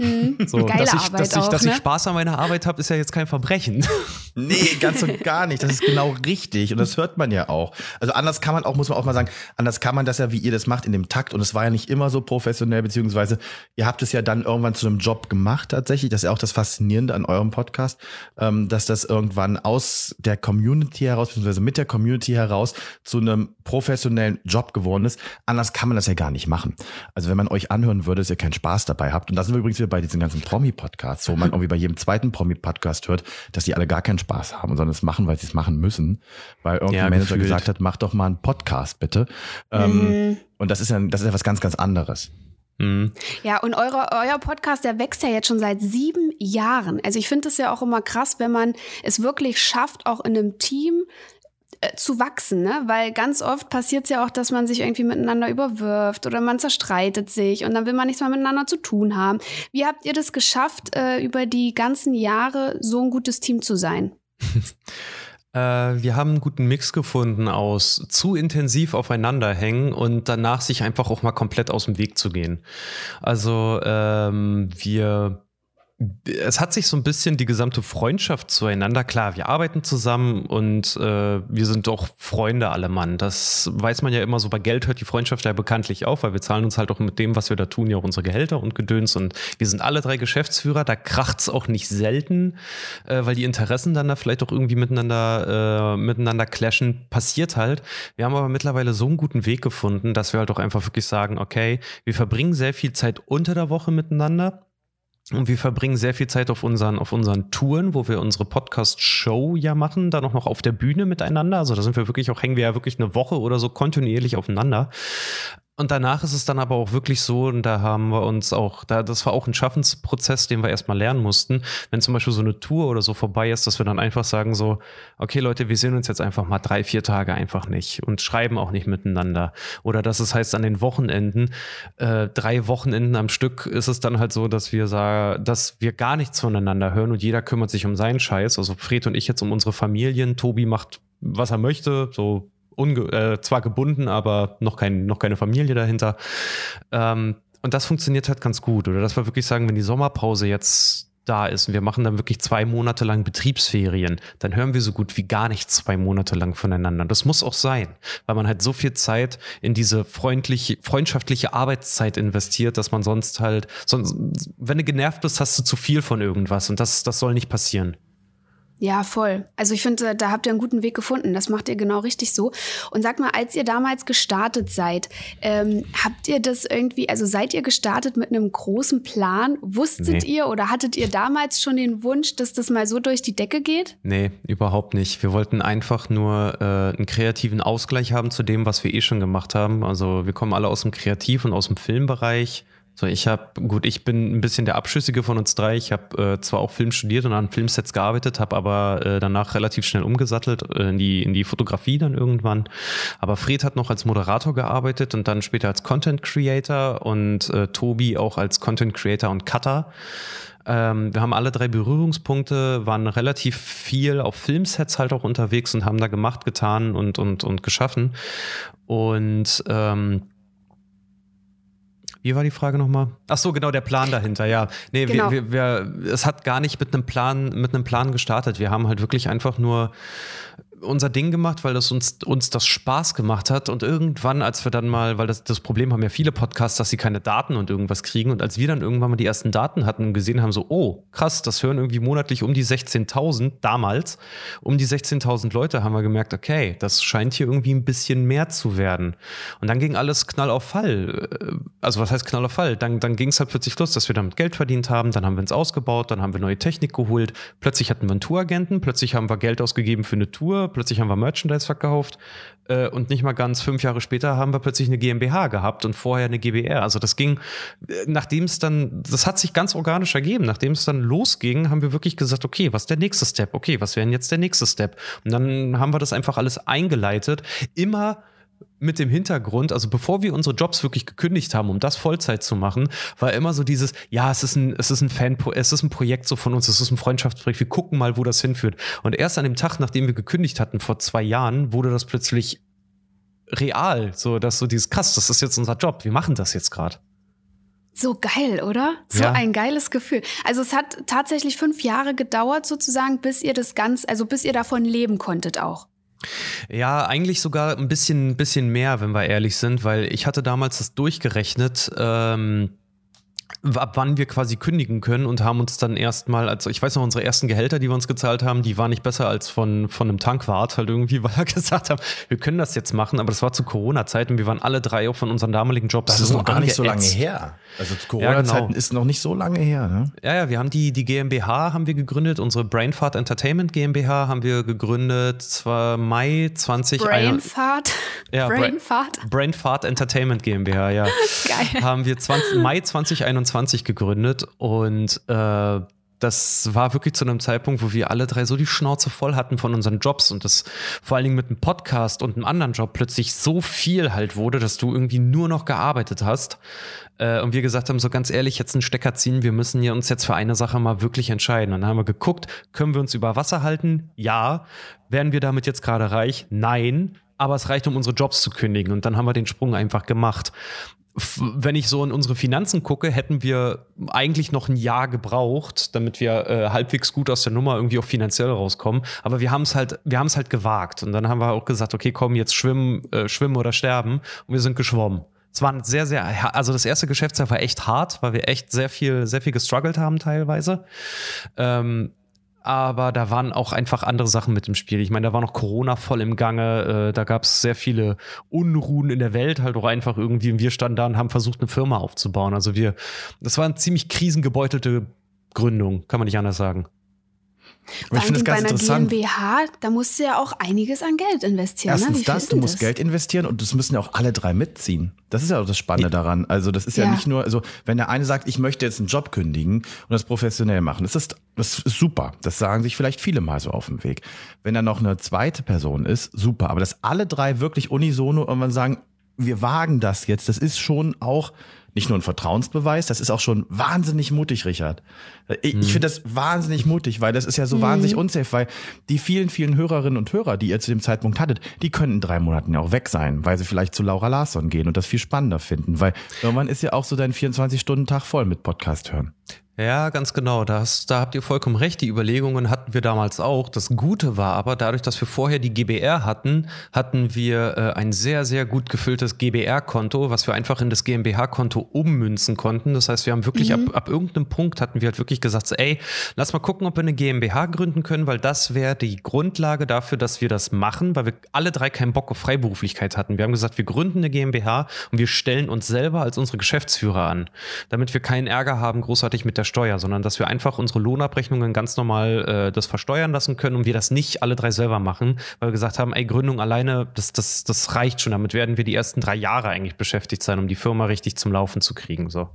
Mhm. So, Geile dass ich, Arbeit dass ich, auch, dass ne? ich Spaß an meiner Arbeit habe, ist ja jetzt kein Verbrechen. Nee, ganz und gar nicht. Das ist genau richtig. Und das hört man ja auch. Also anders kann man auch, muss man auch mal sagen, anders kann man das ja, wie ihr das macht, in dem Takt. Und es war ja nicht immer so professionell, beziehungsweise ihr habt es ja dann irgendwann zu einem Job gemacht tatsächlich. Das ist ja auch das Faszinierende an eurem Podcast, ähm, dass das irgendwann aus der Community heraus, beziehungsweise mit der Community heraus zu einem professionellen Job geworden ist. Anders kann man das ja gar nicht machen. Also wenn man euch anhören würde, dass ihr keinen Spaß dabei habt. Und da sind wir übrigens wieder bei diesen ganzen Promi-Podcasts, wo man irgendwie bei jedem zweiten Promi-Podcast hört, dass die alle gar keinen Spaß haben, sondern es machen, weil sie es machen müssen. Weil irgendein Ja, Manager gefühlt. gesagt hat, mach doch mal einen Podcast bitte. Mhm. Ähm, und das ist ja, das ist ja was ganz, ganz anderes. Mhm. Ja, und eure, euer Podcast, der wächst ja jetzt schon seit sieben Jahren. Also ich finde es ja auch immer krass, wenn man es wirklich schafft, auch in einem Team äh, zu wachsen, ne? Weil ganz oft passiert es ja auch, dass man sich irgendwie miteinander überwirft oder man zerstreitet sich und dann will man nichts mehr miteinander zu tun haben. Wie habt ihr das geschafft, äh, über die ganzen Jahre so ein gutes Team zu sein? Äh, wir haben einen guten Mix gefunden aus zu intensiv aufeinander hängen und danach sich einfach auch mal komplett aus dem Weg zu gehen. Also ähm, wir es hat sich so ein bisschen die gesamte Freundschaft zueinander. Klar, wir arbeiten zusammen und äh, wir sind doch Freunde alle Mann. Das weiß man ja immer so. Bei Geld hört die Freundschaft ja bekanntlich auf, weil wir zahlen uns halt auch mit dem, was wir da tun, ja auch unsere Gehälter und Gedöns. Und wir sind alle drei Geschäftsführer. Da kracht es auch nicht selten, äh, weil die Interessen dann da vielleicht auch irgendwie miteinander, äh, miteinander clashen. Passiert halt. Wir haben aber mittlerweile so einen guten Weg gefunden, dass wir halt auch einfach wirklich sagen, okay, wir verbringen sehr viel Zeit unter der Woche miteinander und wir verbringen sehr viel Zeit auf unseren, auf unseren Touren, wo wir unsere Podcast-Show ja machen, dann auch noch auf der Bühne miteinander. Also da sind wir wirklich auch, hängen wir ja wirklich eine Woche oder so kontinuierlich aufeinander. Und danach ist es dann aber auch wirklich so, und da haben wir uns auch, da, das war auch ein Schaffensprozess, den wir erstmal lernen mussten. Wenn zum Beispiel so eine Tour oder so vorbei ist, dass wir dann einfach sagen so, okay Leute, wir sehen uns jetzt einfach mal drei, vier Tage einfach nicht und schreiben auch nicht miteinander. Oder dass es heißt, an den Wochenenden, äh, drei Wochenenden am Stück ist es dann halt so, dass wir sagen, dass wir gar nichts voneinander hören und jeder kümmert sich um seinen Scheiß. Also Fred und ich jetzt um unsere Familien, Tobi macht, was er möchte, so unge äh, zwar gebunden, aber noch, kein, noch keine Familie dahinter. Ähm, und das funktioniert halt ganz gut. Oder dass wir wirklich sagen, wenn die Sommerpause jetzt da ist und wir machen dann wirklich zwei Monate lang Betriebsferien, dann hören wir so gut wie gar nicht zwei Monate lang voneinander. Das muss auch sein, weil man halt so viel Zeit in diese freundliche, freundschaftliche Arbeitszeit investiert, dass man sonst halt, sonst, wenn du genervt bist, hast du zu viel von irgendwas und das, das soll nicht passieren. Ja, voll. Also ich finde, da habt ihr einen guten Weg gefunden. Das macht ihr genau richtig so. Und sag mal, als ihr damals gestartet seid, ähm, habt ihr das irgendwie, also seid ihr gestartet mit einem großen Plan? Wusstet nee. ihr oder hattet ihr damals schon den Wunsch, dass das mal so durch die Decke geht? Nee, überhaupt nicht. Wir wollten einfach nur äh, einen kreativen Ausgleich haben zu dem, was wir eh schon gemacht haben. Also wir kommen alle aus dem Kreativ- und aus dem Filmbereich. So, ich habe, gut, ich bin ein bisschen der Abschüssige von uns drei. Ich habe äh, zwar auch Film studiert und an Filmsets gearbeitet, habe aber äh, danach relativ schnell umgesattelt äh, in, die, in die Fotografie dann irgendwann. Aber Fred hat noch als Moderator gearbeitet und dann später als Content Creator und äh, Tobi auch als Content Creator und Cutter. Ähm, wir haben alle drei Berührungspunkte, waren relativ viel auf Filmsets halt auch unterwegs und haben da gemacht, getan und, und, und geschaffen. Und ähm, wie war die Frage nochmal? Ach so, genau, der Plan dahinter, ja. Nee, genau. wir, wir, wir, es hat gar nicht mit einem Plan, mit einem Plan gestartet. Wir haben halt wirklich einfach nur unser Ding gemacht, weil das uns, uns das Spaß gemacht hat. Und irgendwann, als wir dann mal, weil das, das Problem haben ja viele Podcasts, dass sie keine Daten und irgendwas kriegen. Und als wir dann irgendwann mal die ersten Daten hatten und gesehen haben, so, oh, krass, das hören irgendwie monatlich um die 16.000, damals, um die 16.000 Leute, haben wir gemerkt, okay, das scheint hier irgendwie ein bisschen mehr zu werden. Und dann ging alles Knall auf Fall. Also was heißt Knall auf Fall? Dann, dann ging es halt plötzlich los, dass wir damit Geld verdient haben. Dann haben wir uns ausgebaut, dann haben wir neue Technik geholt. Plötzlich hatten wir einen Touragenten, plötzlich haben wir Geld ausgegeben für eine Tour plötzlich haben wir Merchandise verkauft äh, und nicht mal ganz fünf Jahre später haben wir plötzlich eine GmbH gehabt und vorher eine GBR. Also das ging, äh, nachdem es dann, das hat sich ganz organisch ergeben. Nachdem es dann losging, haben wir wirklich gesagt, okay, was ist der nächste Step? Okay, was wäre denn jetzt der nächste Step? Und dann haben wir das einfach alles eingeleitet. Immer mit dem Hintergrund, also bevor wir unsere Jobs wirklich gekündigt haben, um das Vollzeit zu machen, war immer so dieses, ja, es ist ein, es ist ein Fan, es ist ein Projekt so von uns, es ist ein Freundschaftsprojekt, wir gucken mal, wo das hinführt. Und erst an dem Tag, nachdem wir gekündigt hatten, vor zwei Jahren, wurde das plötzlich real, so dass so dieses krass, das ist jetzt unser Job, wir machen das jetzt gerade. So geil, oder? So ja. ein geiles Gefühl. Also es hat tatsächlich fünf Jahre gedauert sozusagen, bis ihr das ganz, also bis ihr davon leben konntet auch. Ja, eigentlich sogar ein bisschen, bisschen mehr, wenn wir ehrlich sind, weil ich hatte damals das durchgerechnet. Ähm, ab wann wir quasi kündigen können und haben uns dann erstmal, also ich weiß noch, unsere ersten Gehälter, die wir uns gezahlt haben, die waren nicht besser als von, von einem Tankwart halt irgendwie, weil er gesagt hat, wir können das jetzt machen, aber das war zu Corona-Zeiten. Wir waren alle drei auch von unseren damaligen Jobs. Das ist noch gar nicht so lange her. Also Corona-Zeiten ja, genau. ist noch nicht so lange her. Ne? Ja, ja, wir haben die, die GmbH haben wir gegründet, unsere Brainfart Entertainment GmbH haben wir gegründet, zwar Mai 20... Brainfart? Ja, Brainfart? Brainfart Entertainment GmbH, ja. Geil. Haben wir 20, Mai 2021 2020 gegründet und äh, das war wirklich zu einem Zeitpunkt, wo wir alle drei so die Schnauze voll hatten von unseren Jobs und das vor allen Dingen mit einem Podcast und einem anderen Job plötzlich so viel halt wurde, dass du irgendwie nur noch gearbeitet hast. Äh, und wir gesagt haben, so ganz ehrlich, jetzt einen Stecker ziehen, wir müssen hier uns jetzt für eine Sache mal wirklich entscheiden. Und dann haben wir geguckt, können wir uns über Wasser halten? Ja. Werden wir damit jetzt gerade reich? Nein. Aber es reicht, um unsere Jobs zu kündigen. Und dann haben wir den Sprung einfach gemacht wenn ich so in unsere Finanzen gucke, hätten wir eigentlich noch ein Jahr gebraucht, damit wir äh, halbwegs gut aus der Nummer irgendwie auch finanziell rauskommen. Aber wir haben es halt, wir haben es halt gewagt. Und dann haben wir auch gesagt, okay, komm, jetzt schwimmen, äh, schwimmen oder sterben. Und wir sind geschwommen. Es war sehr, sehr, also das erste Geschäftsjahr war echt hart, weil wir echt sehr viel, sehr viel gestruggelt haben teilweise. Ähm, aber da waren auch einfach andere Sachen mit im Spiel. Ich meine, da war noch Corona voll im Gange, äh, da gab es sehr viele Unruhen in der Welt, halt auch einfach irgendwie. Und wir standen da und haben versucht, eine Firma aufzubauen. Also wir, das war eine ziemlich krisengebeutelte Gründung, kann man nicht anders sagen. Vor allem bei einer GmbH, da musst du ja auch einiges an Geld investieren. Ne? Erstens ne? das, du musst das? Geld investieren und das müssen ja auch alle drei mitziehen. Das ist ja auch das Spannende daran. Also das ist ja, ja, nicht nur, also wenn der eine sagt, ich möchte jetzt einen Job kündigen und das professionell machen, das ist, das ist super. Das sagen sich vielleicht viele mal so auf dem Weg. Wenn da noch eine zweite Person ist, super. Aber dass alle drei wirklich unisono irgendwann sagen, wir wagen das jetzt, das ist schon auch nicht nur ein Vertrauensbeweis, das ist auch schon wahnsinnig mutig, Richard. Ich, mhm. ich finde das wahnsinnig mutig, weil das ist ja so mhm. wahnsinnig unsafe, weil die vielen, vielen Hörerinnen und Hörer, die ihr zu dem Zeitpunkt hattet, die können in drei Monaten ja auch weg sein, weil sie vielleicht zu Laura Larsson gehen und das viel spannender finden, weil irgendwann ist ja auch so dein 24-Stunden-Tag voll mit Podcast hören. Ja, ganz genau. Das, da habt ihr vollkommen recht. Die Überlegungen hatten wir damals auch. Das Gute war aber, dadurch, dass wir vorher die GBR hatten, hatten wir äh, ein sehr, sehr gut gefülltes GBR-Konto, was wir einfach in das GmbH-Konto ummünzen konnten. Das heißt, wir haben wirklich mhm. ab, ab irgendeinem Punkt hatten wir halt wirklich gesagt, so, ey, lass mal gucken, ob wir eine GmbH gründen können, weil das wäre die Grundlage dafür, dass wir das machen, weil wir alle drei keinen Bock auf Freiberuflichkeit hatten. Wir haben gesagt, wir gründen eine GmbH und wir stellen uns selber als unsere Geschäftsführer an, damit wir keinen Ärger haben, großartig mit der Steuer, sondern dass wir einfach unsere Lohnabrechnungen ganz normal äh, das versteuern lassen können und wir das nicht alle drei selber machen, weil wir gesagt haben, ey, Gründung alleine, das, das, das reicht schon. Damit werden wir die ersten drei Jahre eigentlich beschäftigt sein, um die Firma richtig zum Laufen zu kriegen. So.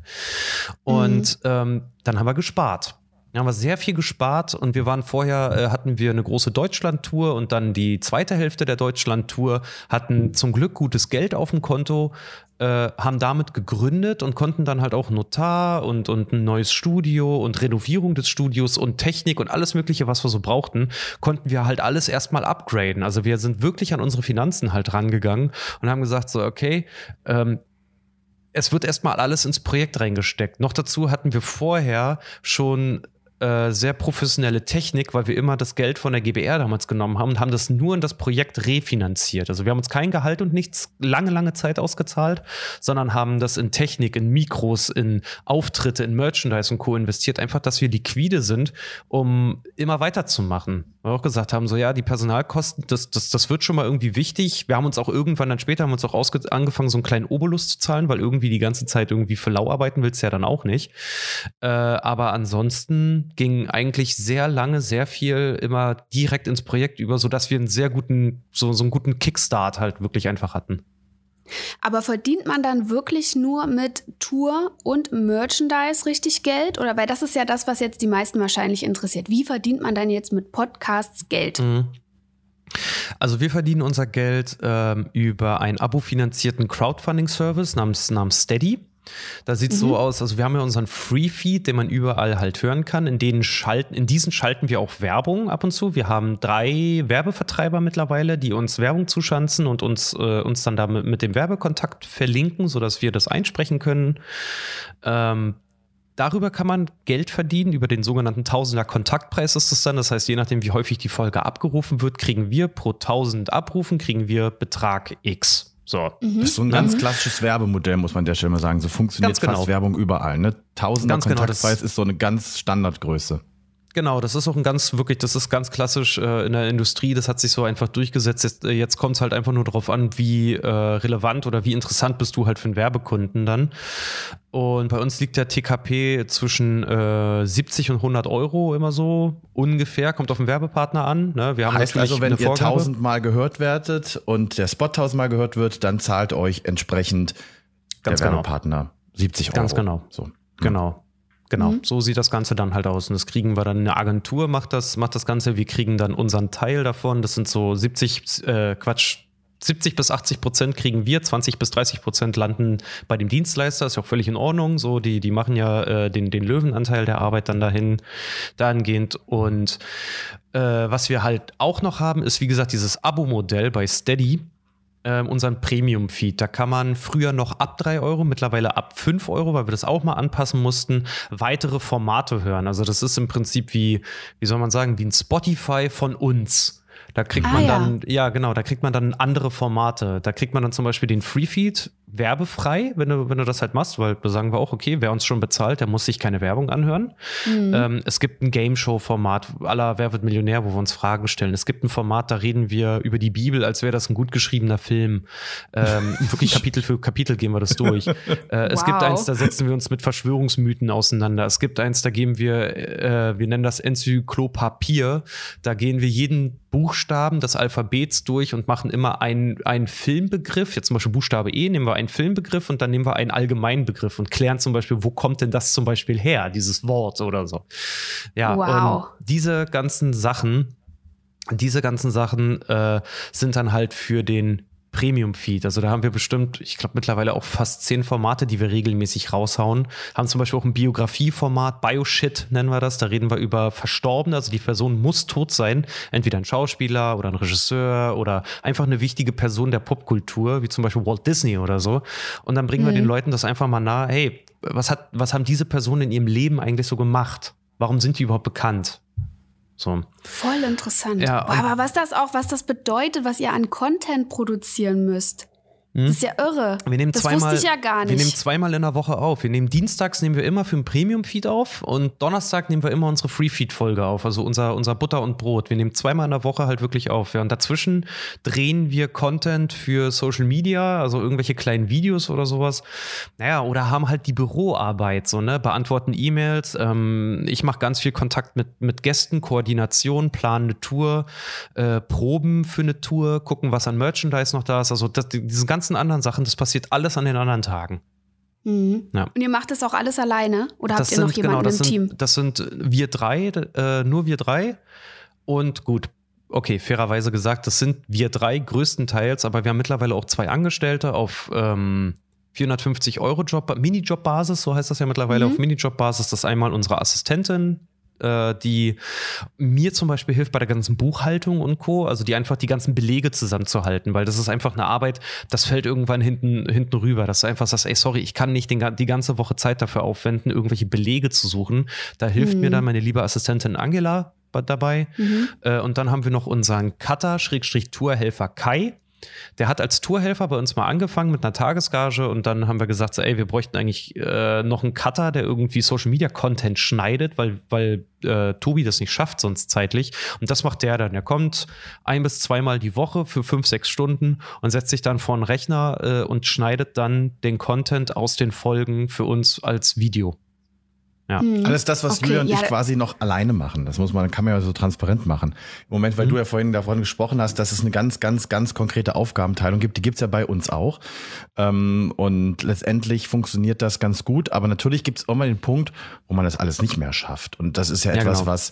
Und mhm. ähm, dann haben wir gespart. Wir haben sehr viel gespart und wir waren vorher, äh, hatten wir eine große Deutschland-Tour und dann die zweite Hälfte der Deutschland-Tour, hatten zum Glück gutes Geld auf dem Konto, äh, haben damit gegründet und konnten dann halt auch Notar und, und ein neues Studio und Renovierung des Studios und Technik und alles Mögliche, was wir so brauchten, konnten wir halt alles erstmal upgraden. Also wir sind wirklich an unsere Finanzen halt rangegangen und haben gesagt, so, okay, ähm, es wird erstmal alles ins Projekt reingesteckt. Noch dazu hatten wir vorher schon äh, sehr professionelle Technik, weil wir immer das Geld von der GBR damals genommen haben und haben das nur in das Projekt refinanziert. Also wir haben uns kein Gehalt und nichts lange, lange Zeit ausgezahlt, sondern haben das in Technik, in Mikros, in Auftritte, in Merchandise und Co. investiert. Einfach, dass wir liquide sind, um immer weiterzumachen. Wir auch gesagt haben, so ja, die Personalkosten, das, das, das wird schon mal irgendwie wichtig. Wir haben uns auch irgendwann dann später haben uns auch angefangen, so einen kleinen Obolus zu zahlen, weil irgendwie die ganze Zeit irgendwie für lau arbeiten willst du ja dann auch nicht. Äh, aber ansonsten ging eigentlich sehr lange, sehr viel immer direkt ins Projekt über, sodass wir einen sehr guten, so, so einen guten Kickstart halt wirklich einfach hatten. Aber verdient man dann wirklich nur mit Tour und Merchandise richtig Geld? Oder weil das ist ja das, was jetzt die meisten wahrscheinlich interessiert. Wie verdient man dann jetzt mit Podcasts Geld? Mhm. Also wir verdienen unser Geld ähm, über einen abo-finanzierten Crowdfunding-Service namens, namens Steady. Da sieht es mhm. so aus, also wir haben ja unseren Free-Feed, den man überall halt hören kann. In, denen schalten, in diesen schalten wir auch Werbung ab und zu. Wir haben drei Werbevertreiber mittlerweile, die uns Werbung zuschanzen und uns, äh, uns dann da mit, mit, dem Werbekontakt verlinken, sodass wir das einsprechen können. Ähm, Darüber kann man Geld verdienen, über den sogenannten Tausender Kontaktpreis ist es dann. Das heißt, je nachdem, wie häufig die Folge abgerufen wird, kriegen wir pro 1000 Abrufen, kriegen wir Betrag X. So. Mhm. Das ist so ein ganz mhm. klassisches Werbemodell, muss man an der Stelle mal sagen. So funktioniert genau. fast Werbung überall. Ne? Tausender ganz genau, Kontaktpreis genau, ist so eine ganz Standardgröße. Genau, das ist auch ein ganz, wirklich, das ist ganz klassisch äh, in der Industrie, das hat sich so einfach durchgesetzt. Jetzt, äh, jetzt kommt es halt einfach nur darauf an, wie äh, relevant oder wie interessant bist du halt für einen Werbekunden dann. Und bei uns liegt der TKP zwischen äh, 70 und 100 Euro immer so ungefähr, kommt auf den Werbepartner an. Ne? Wir haben heißt also, wenn ihr tausendmal gehört werdet und der Spot tausendmal gehört wird, dann zahlt euch entsprechend Ganz der genau. Werbepartner 70 Euro. Ganz genau. So. Genau. Genau, mhm. so sieht das Ganze dann halt aus. Und das kriegen wir dann, eine Agentur macht das, macht das Ganze, wir kriegen dann unseren Teil davon. Das sind so 70, äh, Quatsch, 70 bis 80 Prozent kriegen wir, 20 bis 30 Prozent landen bei dem Dienstleister, ist ja auch völlig in Ordnung. So, die, die machen ja äh, den, den Löwenanteil der Arbeit dann dahin, dahingehend. Und äh, was wir halt auch noch haben, ist wie gesagt dieses Abo-Modell bei Steady ähm, unseren Premium-Feed. Da kann man früher noch ab 3 Euro, mittlerweile ab 5 Euro, weil wir das auch mal anpassen mussten, weitere Formate hören. Also das ist im Prinzip wie, wie soll man sagen, wie ein Spotify von uns. Da kriegt Ah, man ja. dann, ja genau, da kriegt man dann andere Formate. Da kriegt man dann zum Beispiel den Freefeed werbefrei, wenn du, wenn du das halt machst, weil da sagen wir auch, okay, wer uns schon bezahlt, der muss sich keine Werbung anhören. Mhm. Ähm, es gibt ein Game-Show-Format aller Wer wird Millionär, wo wir uns Fragen stellen. Es gibt ein Format, da reden wir über die Bibel, als wäre das ein gut geschriebener Film. Ähm, wirklich Kapitel für Kapitel gehen wir das durch. äh, Es gibt Wow. eins, da setzen wir uns mit Verschwörungsmythen auseinander. Es gibt eins, da geben wir, äh, wir nennen das Enzyklopapier. Da gehen wir jeden Buchstaben des Alphabets durch und machen immer einen, einen Filmbegriff. Jetzt zum Beispiel Buchstabe E, nehmen wir einen Filmbegriff und dann nehmen wir einen Allgemeinbegriff und klären zum Beispiel, wo kommt denn das zum Beispiel her, dieses Wort oder so. Ja, Wow. und diese ganzen Sachen, diese ganzen Sachen äh, sind dann halt für den Premium-Feed. Also da haben wir bestimmt, ich glaube mittlerweile auch fast zehn Formate, die wir regelmäßig raushauen. Haben zum Beispiel auch ein Biografie-Format, Bioshit nennen wir das. Da reden wir über Verstorbene. Also die Person muss tot sein. Entweder ein Schauspieler oder ein Regisseur oder einfach eine wichtige Person der Popkultur, wie zum Beispiel Walt Disney oder so. Und dann bringen wir den Leuten das einfach mal nahe. Hey, was, hat, was haben diese Personen in ihrem Leben eigentlich so gemacht? Warum sind die überhaupt bekannt? So. Voll interessant. Ja, aber was das auch, was das bedeutet, was ihr an Content produzieren müsst. Hm? Das ist ja irre. Wir nehmen das zweimal, wusste ich ja gar Wir nehmen nicht. zweimal in der Woche auf. Wir nehmen dienstags nehmen wir immer für ein Premium-Feed auf und Donnerstag nehmen wir immer unsere Free-Feed-Folge auf, also unser, unser Butter und Brot. Wir nehmen zweimal in der Woche halt wirklich auf. Ja. Und dazwischen drehen wir Content für Social Media, also irgendwelche kleinen Videos oder sowas. Naja, oder haben halt die Büroarbeit, so, ne? Beantworten E-Mails. Ähm, ich mache ganz viel Kontakt mit, mit Gästen, Koordination, planen eine Tour, äh, Proben für eine Tour, gucken, was an Merchandise noch da ist. Also das, die- diese ganzen anderen Sachen, das passiert alles an den anderen Tagen. Mhm. Ja. Und ihr macht das auch alles alleine? Oder das habt ihr noch jemanden das im sind, Team? Das sind wir drei, äh, nur wir drei. Und gut, okay, fairerweise gesagt, das sind wir drei größtenteils, aber wir haben mittlerweile auch zwei Angestellte auf ähm, 450 Euro Job, Minijob-Basis, so heißt das ja mittlerweile, Mhm. auf Minijob-Basis. Das ist einmal unsere Assistentin, äh, die mir zum Beispiel hilft bei der ganzen Buchhaltung und Co., also die einfach die ganzen Belege zusammenzuhalten, weil das ist einfach eine Arbeit, das fällt irgendwann hinten, hinten rüber, dass du einfach sagst, ey, sorry, ich kann nicht den, die ganze Woche Zeit dafür aufwenden, irgendwelche Belege zu suchen. Da hilft Mhm. mir dann meine liebe Assistentin Angela dabei. Mhm. Äh, und dann haben wir noch unseren Cutter, Schrägstrich Tourhelfer Kai. Der hat als Tourhelfer bei uns mal angefangen mit einer Tagesgage und dann haben wir gesagt, so, ey, wir bräuchten eigentlich äh, noch einen Cutter, der irgendwie Social Media Content schneidet, weil, weil äh, Tobi das nicht schafft sonst zeitlich. Und das macht der dann. Er kommt ein bis zweimal die Woche für fünf, sechs Stunden und setzt sich dann vor einen Rechner äh, und schneidet dann den Content aus den Folgen für uns als Video. Ja. Mhm. Alles das, was Okay, Julia und ja, ich quasi noch alleine machen. Das muss man, kann man ja so transparent machen. Im Moment, weil Mhm. du ja vorhin davon gesprochen hast, dass es eine ganz, ganz, ganz konkrete Aufgabenteilung gibt. Die gibt's ja bei uns auch. Ähm, und letztendlich funktioniert das ganz gut. Aber natürlich gibt's auch mal den Punkt, wo man das alles nicht mehr schafft. Und das ist ja Ja, etwas, genau. was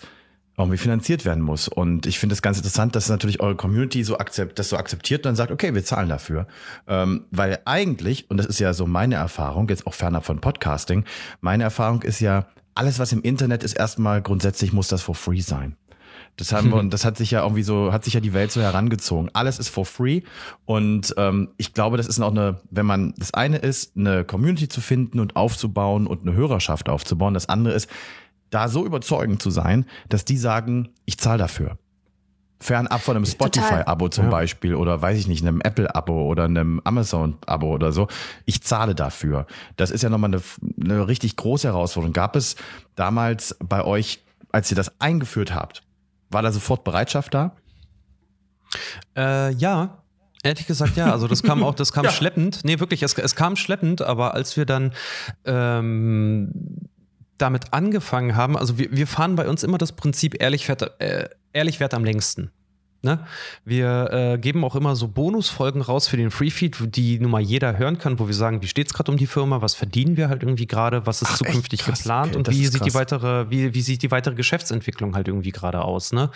irgendwie finanziert werden muss. Und ich finde es ganz interessant, dass natürlich eure Community so akzept, das so akzeptiert und dann sagt, okay, wir zahlen dafür. Ähm, weil eigentlich, und das ist ja so meine Erfahrung, jetzt auch fernab von Podcasting, meine Erfahrung ist ja, alles, was im Internet ist, erstmal grundsätzlich muss das for free sein. Das haben wir, und das hat sich ja irgendwie so, hat sich ja die Welt so herangezogen. Alles ist for free. Und ähm, ich glaube, das ist auch eine, wenn man, das eine ist, eine Community zu finden und aufzubauen und eine Hörerschaft aufzubauen. Das andere ist, da so überzeugend zu sein, dass die sagen, ich zahle dafür. Fernab von einem. Spotify-Abo zum Ja. Beispiel oder weiß ich nicht, einem Apple-Abo oder einem Amazon-Abo oder so. Ich zahle dafür. Das ist ja nochmal eine, eine richtig große Herausforderung. Gab es damals bei euch, als ihr das eingeführt habt, war da sofort Bereitschaft da? Äh, ja. Ehrlich gesagt, ja. Also das kam auch, das kam schleppend. Nee, wirklich, es, es kam schleppend, aber als wir dann ähm, damit angefangen haben, also wir, wir fahren bei uns immer das Prinzip ehrlich wert, äh, ehrlich wert am längsten. Ne? Wir äh, geben auch immer so Bonusfolgen raus für den Freefeed, die nun mal jeder hören kann, wo wir sagen, wie steht es gerade um die Firma, was verdienen wir halt irgendwie gerade, was ist Ach, zukünftig Krass. geplant Okay, und wie sieht die weitere, wie, wie sieht die weitere Geschäftsentwicklung halt irgendwie gerade aus. Ne?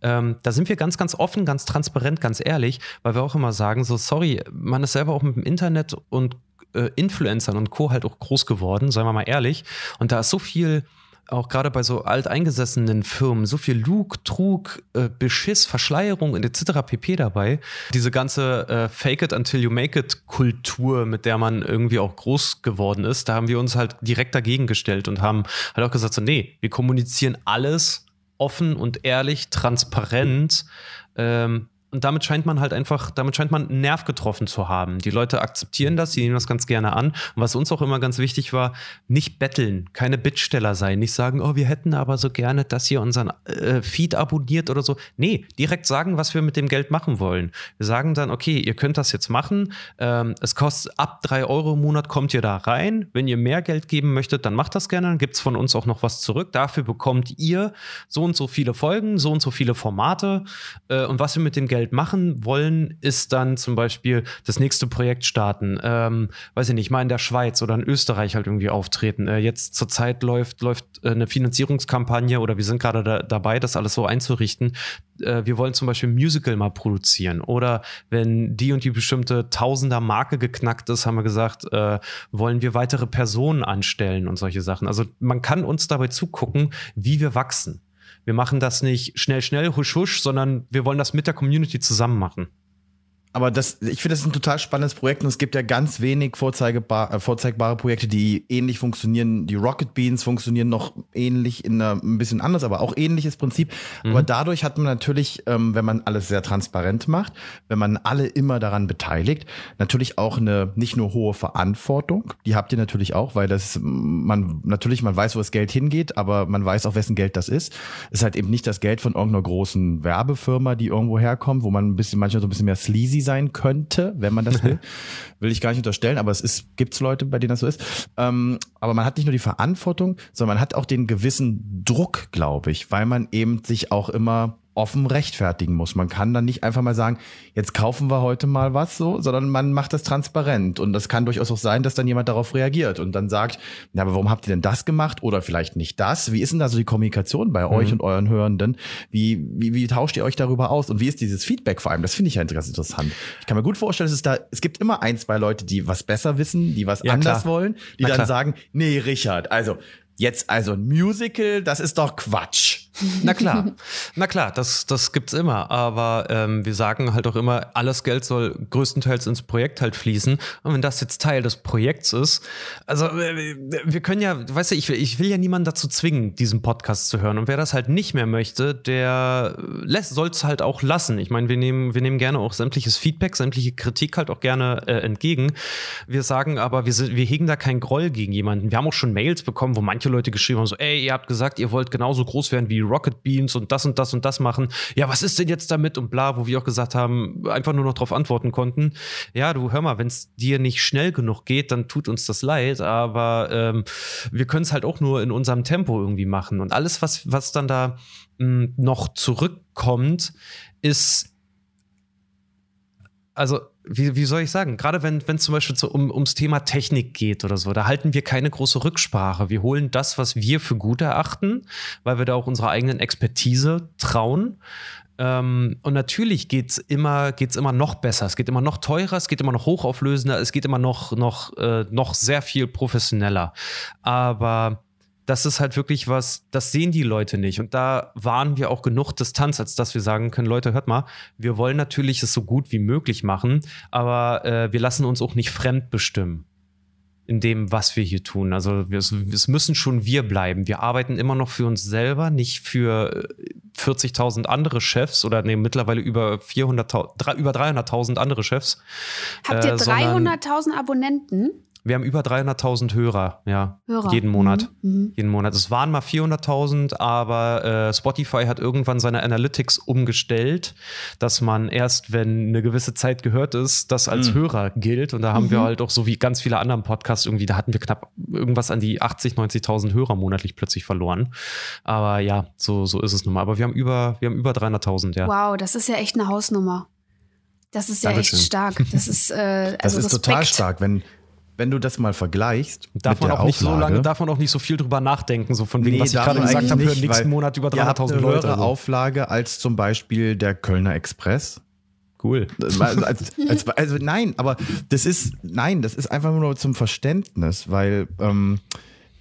Ähm, da sind wir ganz, ganz offen, ganz transparent, ganz ehrlich, weil wir auch immer sagen, so sorry, man ist selber auch mit dem Internet und äh, Influencern und Co. halt auch groß geworden, seien wir mal ehrlich. Und da ist so viel auch gerade bei so alteingesessenen Firmen so viel Lug, Trug, äh, Beschiss, Verschleierung etc. pp dabei. Diese ganze äh, Fake it until you make it Kultur, mit der man irgendwie auch groß geworden ist, da haben wir uns halt direkt dagegen gestellt und haben halt auch gesagt, so nee, wir kommunizieren alles offen und ehrlich, transparent. Ähm, und damit scheint man halt einfach, damit scheint man einen Nerv getroffen zu haben. Die Leute akzeptieren das, sie nehmen das ganz gerne an. Und was uns auch immer ganz wichtig war, nicht betteln, keine Bittsteller sein, nicht sagen, oh, wir hätten aber so gerne, dass ihr unseren äh, Feed abonniert oder so. Nee, direkt sagen, was wir mit dem Geld machen wollen. Wir sagen dann, okay, ihr könnt das jetzt machen. Ähm, es kostet ab drei Euro im Monat, kommt ihr da rein. Wenn ihr mehr Geld geben möchtet, dann macht das gerne. Dann gibt es von uns auch noch was zurück. Dafür bekommt ihr so und so viele Folgen, so und so viele Formate. Äh, und was wir mit dem Geld Geld machen wollen, ist dann zum Beispiel das nächste Projekt starten. Ähm, weiß ich nicht, mal in der Schweiz oder in Österreich halt irgendwie auftreten. Äh, jetzt zurzeit läuft, läuft äh, eine Finanzierungskampagne oder wir sind gerade da, dabei, das alles so einzurichten. Äh, wir wollen zum Beispiel ein Musical mal produzieren. Oder wenn die und die bestimmte Tausender-Marke geknackt ist, haben wir gesagt, äh, wollen wir weitere Personen anstellen und solche Sachen. Also man kann uns dabei zugucken, wie wir wachsen. Wir machen das nicht schnell, schnell, husch, husch, sondern wir wollen das mit der Community zusammen machen. Aber das, ich finde, das ist ein total spannendes Projekt und es gibt ja ganz wenig vorzeigebar, äh, vorzeigbare Projekte, die ähnlich funktionieren. Die Rocket Beans funktionieren noch ähnlich in einer, ein bisschen anders, aber auch ähnliches Prinzip. Mhm. Aber dadurch hat man natürlich, ähm, wenn man alles sehr transparent macht, wenn man alle immer daran beteiligt, natürlich auch eine nicht nur hohe Verantwortung. Die habt ihr natürlich auch, weil das man natürlich man weiß, wo das Geld hingeht, aber man weiß auch, wessen Geld das ist. Es ist halt eben nicht das Geld von irgendeiner großen Werbefirma, die irgendwo herkommt, wo man ein bisschen manchmal so ein bisschen mehr sleazy sein könnte, wenn man das will. will ich gar nicht unterstellen, aber es ist, gibt's Leute, bei denen das so ist. Ähm, aber man hat nicht nur die Verantwortung, sondern man hat auch den gewissen Druck, glaube ich, weil man eben sich auch immer offen rechtfertigen muss. Man kann dann nicht einfach mal sagen, jetzt kaufen wir heute mal was so, sondern man macht das transparent. Und das kann durchaus auch sein, dass dann jemand darauf reagiert und dann sagt, na, aber warum habt ihr denn das gemacht oder vielleicht nicht das? Wie ist denn da so die Kommunikation bei mhm. euch und euren Hörenden? Wie, wie, wie tauscht ihr euch darüber aus? Und wie ist dieses Feedback vor allem? Das finde ich ja ganz interessant. Ich kann mir gut vorstellen, dass es da, es gibt immer ein, zwei Leute, die was besser wissen, die was ja, anders klar. wollen, die Na, dann klar. sagen, nee, Richard, also Jetzt also ein Musical, das ist doch Quatsch. Na klar, na klar, das, das gibt's immer. Aber ähm, wir sagen halt auch immer, alles Geld soll größtenteils ins Projekt halt fließen. Und wenn das jetzt Teil des Projekts ist, also äh, wir können ja, weißt du, ich will, ich will ja niemanden dazu zwingen, diesen Podcast zu hören. Und wer das halt nicht mehr möchte, der lässt, soll's halt auch lassen. Ich meine, wir nehmen, wir nehmen gerne auch sämtliches Feedback, sämtliche Kritik halt auch gerne äh, entgegen. Wir sagen aber, wir, sind, wir hegen da keinen Groll gegen jemanden. Wir haben auch schon Mails bekommen, wo manche Leute geschrieben haben, so, ey, ihr habt gesagt, ihr wollt genauso groß werden wie Rocket Beans und das und das und das machen. Ja, was ist denn jetzt damit und bla, wo wir auch gesagt haben, einfach nur noch darauf antworten konnten. Ja, du hör mal, wenn es dir nicht schnell genug geht, dann tut uns das leid, aber ähm, wir können es halt auch nur in unserem Tempo irgendwie machen. Und alles, was, was dann da mh, hm, noch zurückkommt, ist also wie, wie soll ich sagen, gerade wenn es zum Beispiel so um, ums Thema Technik geht oder so, da halten wir keine große Rücksprache. Wir holen das, was wir für gut erachten, weil wir da auch unserer eigenen Expertise trauen. Ähm, und natürlich geht's immer, geht's immer noch besser. Es geht immer noch teurer, es geht immer noch hochauflösender, es geht immer noch, noch, äh, noch sehr viel professioneller. Aber das ist halt wirklich was, das sehen die Leute nicht. Und da waren wir auch genug Distanz, als dass wir sagen können, Leute, hört mal, wir wollen natürlich es so gut wie möglich machen, aber äh, wir lassen uns auch nicht fremd bestimmen in dem, was wir hier tun. Also es müssen schon wir bleiben. Wir arbeiten immer noch für uns selber, nicht für 40.000 äh, andere Chefs oder nee, mittlerweile über 400.000, über 300.000 andere Chefs. Habt ihr äh, 300.000 Abonnenten? Wir haben über 300.000 Hörer, ja, Hörer. jeden Monat. Mhm. mhm. Jeden Monat. Es waren mal 400.000, aber äh, Spotify hat irgendwann seine Analytics umgestellt, dass man erst, wenn eine gewisse Zeit gehört ist, das als mhm. Hörer gilt. Und da haben mhm. wir halt auch so wie ganz viele anderen Podcasts irgendwie, da hatten wir knapp irgendwas an die 80, 90.000 Hörer monatlich plötzlich verloren. Aber ja, so, so ist es nun mal. Aber wir haben über, wir haben über 300.000, ja. Wow, das ist ja echt eine Hausnummer. Das ist ja Dankeschön. echt stark. Das ist, äh, also das ist total stark, wenn, wenn du das mal vergleichst, darf man auch nicht Auflage, so lange, darf man auch nicht so viel drüber nachdenken, so von wegen, nee, was ich gerade gesagt habe, hören nächsten Monat über 300.000 Leute. Höhere Auflage als zum Beispiel der Kölner Express. Cool. Also, als, als, also nein, aber das ist, nein, das ist einfach nur zum Verständnis, weil ähm,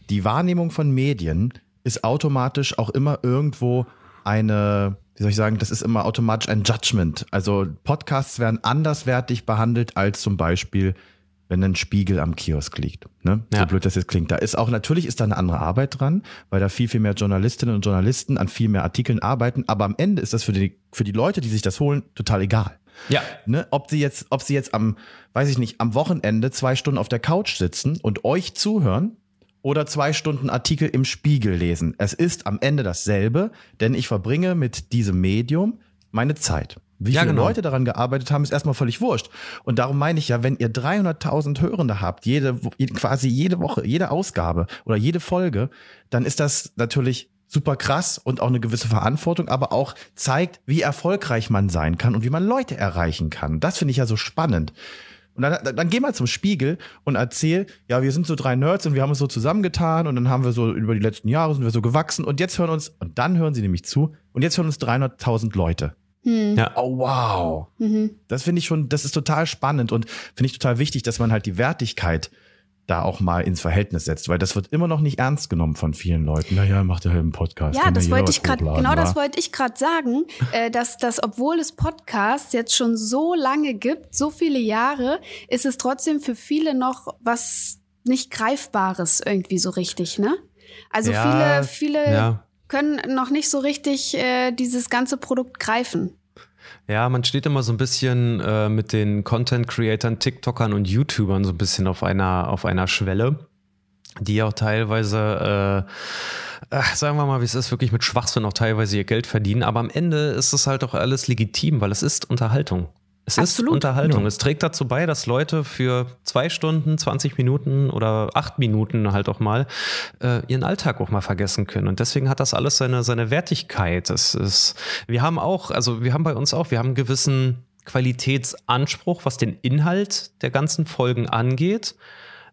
die Wahrnehmung von Medien ist automatisch auch immer irgendwo eine, wie soll ich sagen, das ist immer automatisch ein Judgment. Also Podcasts werden anderswertig behandelt als zum Beispiel wenn ein Spiegel am Kiosk liegt. Ne? Ja. So blöd das jetzt klingt. Da ist auch, natürlich ist da eine andere Arbeit dran, weil da viel, viel mehr Journalistinnen und Journalisten an viel mehr Artikeln arbeiten. Aber am Ende ist das für die, für die Leute, die sich das holen, total egal. Ja. Ne? Ob sie jetzt, ob sie jetzt am, weiß ich nicht, am Wochenende zwei Stunden auf der Couch sitzen und euch zuhören oder zwei Stunden Artikel im Spiegel lesen. Es ist am Ende dasselbe, denn ich verbringe mit diesem Medium meine Zeit. Wie ja, viele genau. Leute daran gearbeitet haben, ist erstmal völlig wurscht. Und darum meine ich ja, wenn ihr 300.000 Hörende habt, jede, quasi jede Woche, jede Ausgabe oder jede Folge, dann ist das natürlich super krass und auch eine gewisse Verantwortung, aber auch zeigt, wie erfolgreich man sein kann und wie man Leute erreichen kann. Das finde ich ja so spannend. Und dann, dann, geh mal zum Spiegel und erzähl, ja, wir sind so drei Nerds und wir haben uns so zusammengetan und dann haben wir so über die letzten Jahre sind wir so gewachsen und jetzt hören uns, und dann hören sie nämlich zu und jetzt hören uns 300.000 Leute. Hm. Ja. Oh, wow. Mhm. Das finde ich schon, das ist total spannend und finde ich total wichtig, dass man halt die Wertigkeit da auch mal ins Verhältnis setzt, weil das wird immer noch nicht ernst genommen von vielen Leuten. Naja, macht ja halt einen Podcast. Ja, das wollte ich gerade, genau war. das wollte ich gerade sagen, äh, dass, dass obwohl es Podcasts jetzt schon so lange gibt, so viele Jahre, ist es trotzdem für viele noch was nicht Greifbares irgendwie so richtig, ne? Also ja, viele, viele ja. Können noch nicht so richtig äh, dieses ganze Produkt greifen. Ja, man steht immer so ein bisschen äh, mit den Content-Creatern, TikTokern und YouTubern so ein bisschen auf einer, auf einer Schwelle, die auch teilweise, äh, äh, sagen wir mal, wie es ist, wirklich mit Schwachsinn auch teilweise ihr Geld verdienen. Aber am Ende ist es halt auch alles legitim, weil es ist Unterhaltung. Es Absolut. ist Unterhaltung. Ja. Es trägt dazu bei, dass Leute für zwei Stunden, 20 Minuten oder acht Minuten halt auch mal äh, ihren Alltag auch mal vergessen können. Und deswegen hat das alles seine, seine Wertigkeit. Es ist, wir haben auch, also wir haben bei uns auch, wir haben einen gewissen Qualitätsanspruch, was den Inhalt der ganzen Folgen angeht.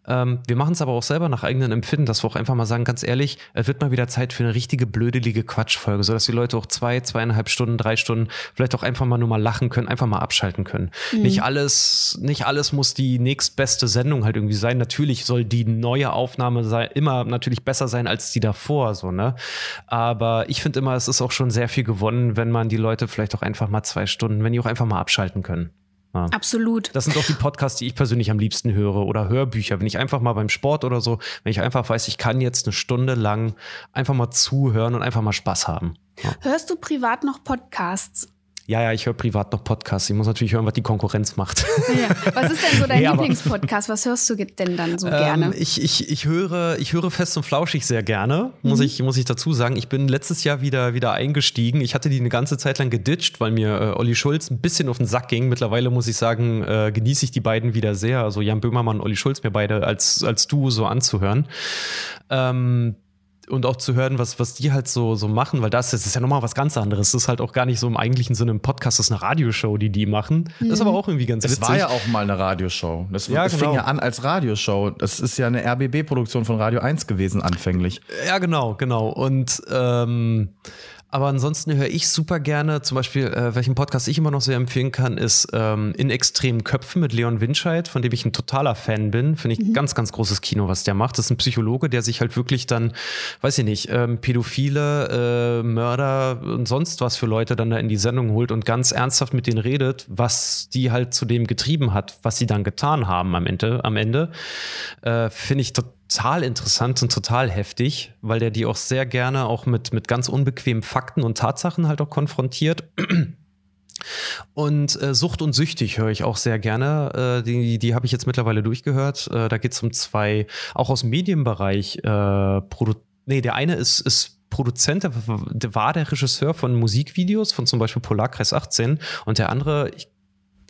Ähm, wir machen es aber auch selber nach eigenem Empfinden, dass wir auch einfach mal sagen, ganz ehrlich, es wird mal wieder Zeit für eine richtige blödelige Quatschfolge, sodass die Leute auch zwei, zweieinhalb Stunden, drei Stunden vielleicht auch einfach mal nur mal lachen können, einfach mal abschalten können. Mhm. Nicht alles, nicht alles muss die nächstbeste Sendung halt irgendwie sein. Natürlich soll die neue Aufnahme sein, immer natürlich besser sein als die davor, so, ne? Aber ich finde immer, es ist auch schon sehr viel gewonnen, wenn man die Leute vielleicht auch einfach mal zwei Stunden, wenn die auch einfach mal abschalten können. Ja. Absolut. Das sind doch die Podcasts, die ich persönlich am liebsten höre oder Hörbücher. Wenn ich einfach mal beim Sport oder so, wenn ich einfach weiß, ich kann jetzt eine Stunde lang einfach mal zuhören und einfach mal Spaß haben. Ja. Hörst du privat noch Podcasts? Ja, ja, ich höre privat noch Podcasts. Ich muss natürlich hören, was die Konkurrenz macht. Ja. Was ist denn so dein ja, Lieblingspodcast? Was hörst du denn dann so ähm, gerne? Ich, ich, ich, höre, ich höre fest und flauschig sehr gerne, muss, mhm. ich, muss ich dazu sagen. Ich bin letztes Jahr wieder, wieder eingestiegen. Ich hatte die eine ganze Zeit lang geditcht, weil mir äh, Olli Schulz ein bisschen auf den Sack ging. Mittlerweile muss ich sagen, äh, genieße ich die beiden wieder sehr. Also Jan Böhmermann und Olli Schulz, mir beide als, als Duo so anzuhören. Ähm, und auch zu hören, was, was die halt so, so machen, weil das, das ist ja nochmal was ganz anderes. Das ist halt auch gar nicht so im eigentlichen Sinne ein Podcast, das ist eine Radioshow, die die machen. Das ist aber mhm. auch irgendwie ganz es witzig. Es war ja auch mal eine Radioshow. Das, ja, das genau. fing ja an als Radioshow. Das ist ja eine RBB-Produktion von Radio 1 gewesen anfänglich. Ja, genau, genau. Und ähm, aber ansonsten höre ich super gerne, zum Beispiel, äh, welchen Podcast ich immer noch sehr empfehlen kann, ist ähm, In extremen Köpfen mit Leon Winscheid, von dem ich ein totaler Fan bin. Finde ich mhm. ganz, ganz großes Kino, was der macht. Das ist ein Psychologe, der sich halt wirklich dann, weiß ich nicht, ähm, Pädophile, äh, Mörder und sonst was für Leute dann da in die Sendung holt und ganz ernsthaft mit denen redet, was die halt zu dem getrieben hat, was sie dann getan haben am Ende. Am Ende. Äh, Finde ich total total interessant und total heftig, weil der die auch sehr gerne auch mit, mit ganz unbequemen Fakten und Tatsachen halt auch konfrontiert. Und äh, Sucht und Süchtig höre ich auch sehr gerne. Äh, die die habe ich jetzt mittlerweile durchgehört. Äh, da geht es um zwei, auch aus dem Medienbereich. Äh, nee, der eine ist, ist Produzent, der war der Regisseur von Musikvideos, von zum Beispiel Polarkreis 18. Und der andere, ich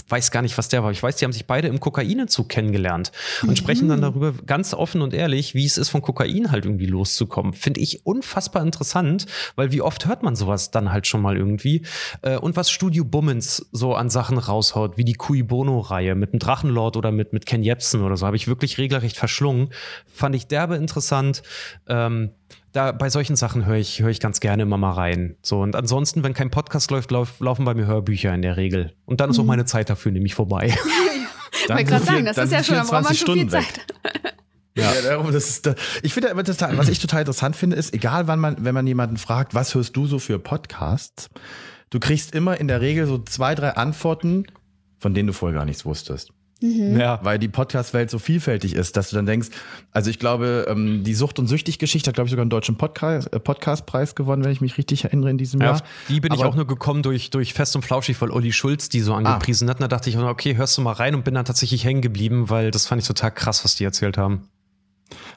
weiß gar nicht, was der war. Ich weiß, die haben sich beide im Kokainenzug kennengelernt und mhm. sprechen dann darüber ganz offen und ehrlich, wie es ist, von Kokain halt irgendwie loszukommen. Finde ich unfassbar interessant, weil wie oft hört man sowas dann halt schon mal irgendwie. Äh, und was Studio Bummens so an Sachen raushaut, wie die Cui Bono-Reihe mit dem Drachenlord oder mit, mit Ken Jebsen oder so, habe ich wirklich regelrecht verschlungen. Fand ich derbe interessant. Ähm, da bei solchen Sachen höre ich, höre ich ganz gerne immer mal rein. So, und ansonsten, wenn kein Podcast läuft, lauf, laufen bei mir Hörbücher in der Regel. Und dann ist auch mhm. meine Zeit dafür nämlich vorbei. ich wollte gerade sagen, das ist ja schon, da braucht man schon viel Zeit. Ja. darum, das ist, ich finde, was ich total interessant finde, ist, egal wann man, wenn man jemanden fragt, was hörst du so für Podcasts, du kriegst immer in der Regel so zwei, drei Antworten, von denen du vorher gar nichts wusstest. Mhm. Ja. Weil die Podcast-Welt so vielfältig ist, dass du dann denkst, also ich glaube, ähm, die Sucht- und Süchtig-Geschichte hat, glaube ich, sogar einen deutschen Podcast, äh, Podcast-Preis gewonnen, wenn ich mich richtig erinnere in diesem ja, Jahr. Die bin Aber ich auch nur gekommen durch, durch Fest und Flauschig, weil Olli Schulz die so angepriesen ah. hat. Und da dachte ich, okay, hörst du mal rein und bin dann tatsächlich hängen geblieben, weil das fand ich total krass, was die erzählt haben.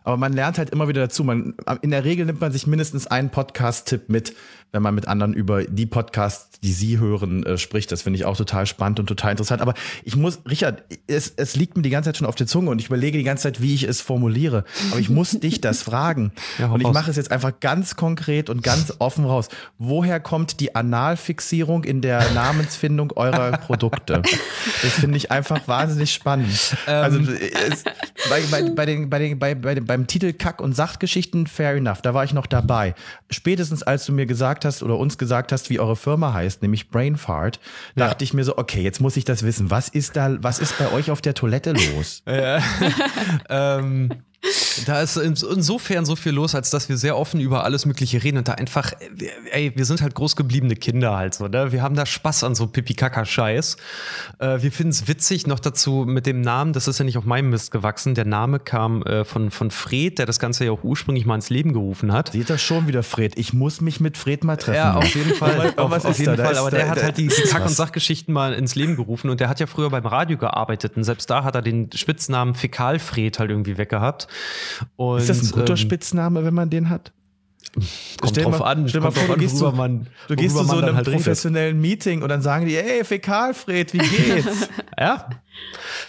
Aber man lernt halt immer wieder dazu. Man, in der Regel nimmt man sich mindestens einen Podcast-Tipp mit, wenn man mit anderen über die Podcasts, die sie hören, äh, spricht. Das finde ich auch total spannend und total interessant. Aber ich muss, Richard, es, es liegt mir die ganze Zeit schon auf der Zunge und ich überlege die ganze Zeit, wie ich es formuliere. Aber ich muss dich das fragen. Ja, und ich mache es jetzt einfach ganz konkret und ganz offen raus. Woher kommt die Analfixierung in der Namensfindung eurer Produkte? Das finde ich einfach wahnsinnig spannend. Ähm. Also es, bei, bei, bei, den, bei, den, bei, bei, beim Titel Kack- und Sachgeschichten, fair enough, da war ich noch dabei. Spätestens als du mir gesagt hast oder uns gesagt hast, wie eure Firma heißt, nämlich Brainfart, ja. dachte ich mir so, okay, jetzt muss ich das wissen. Was ist da, was ist bei euch auf der Toilette los? ähm, da ist insofern so viel los, als dass wir sehr offen über alles Mögliche reden und da einfach, ey, wir sind halt großgebliebene Kinder halt so, ne? Wir haben da Spaß an so Pipi-Kaka-Scheiß. Äh, wir finden es witzig, noch dazu mit dem Namen, das ist ja nicht auf meinem Mist gewachsen. Der Name kam äh, von, von Fred, der das Ganze ja auch ursprünglich mal ins Leben gerufen hat. Sieht das schon wieder Fred. Ich muss mich mit Fred mal treffen. Ja, auf jeden Fall. auf, auf, auf jeden da? Fall. Aber der, der hat halt die, die Kack- und Sachgeschichten mal ins Leben gerufen und der hat ja früher beim Radio gearbeitet und selbst da hat er den Spitznamen Fäkalfred halt irgendwie weggehabt. Und, ist das ein guter ähm, Spitzname, wenn man den hat? Kommt stell drauf mal, an, stell mal vor, du gehst, zu, man, du gehst zu so einem halt professionellen. Meeting und dann sagen die, ey, Fäkalfred, wie geht's? ja.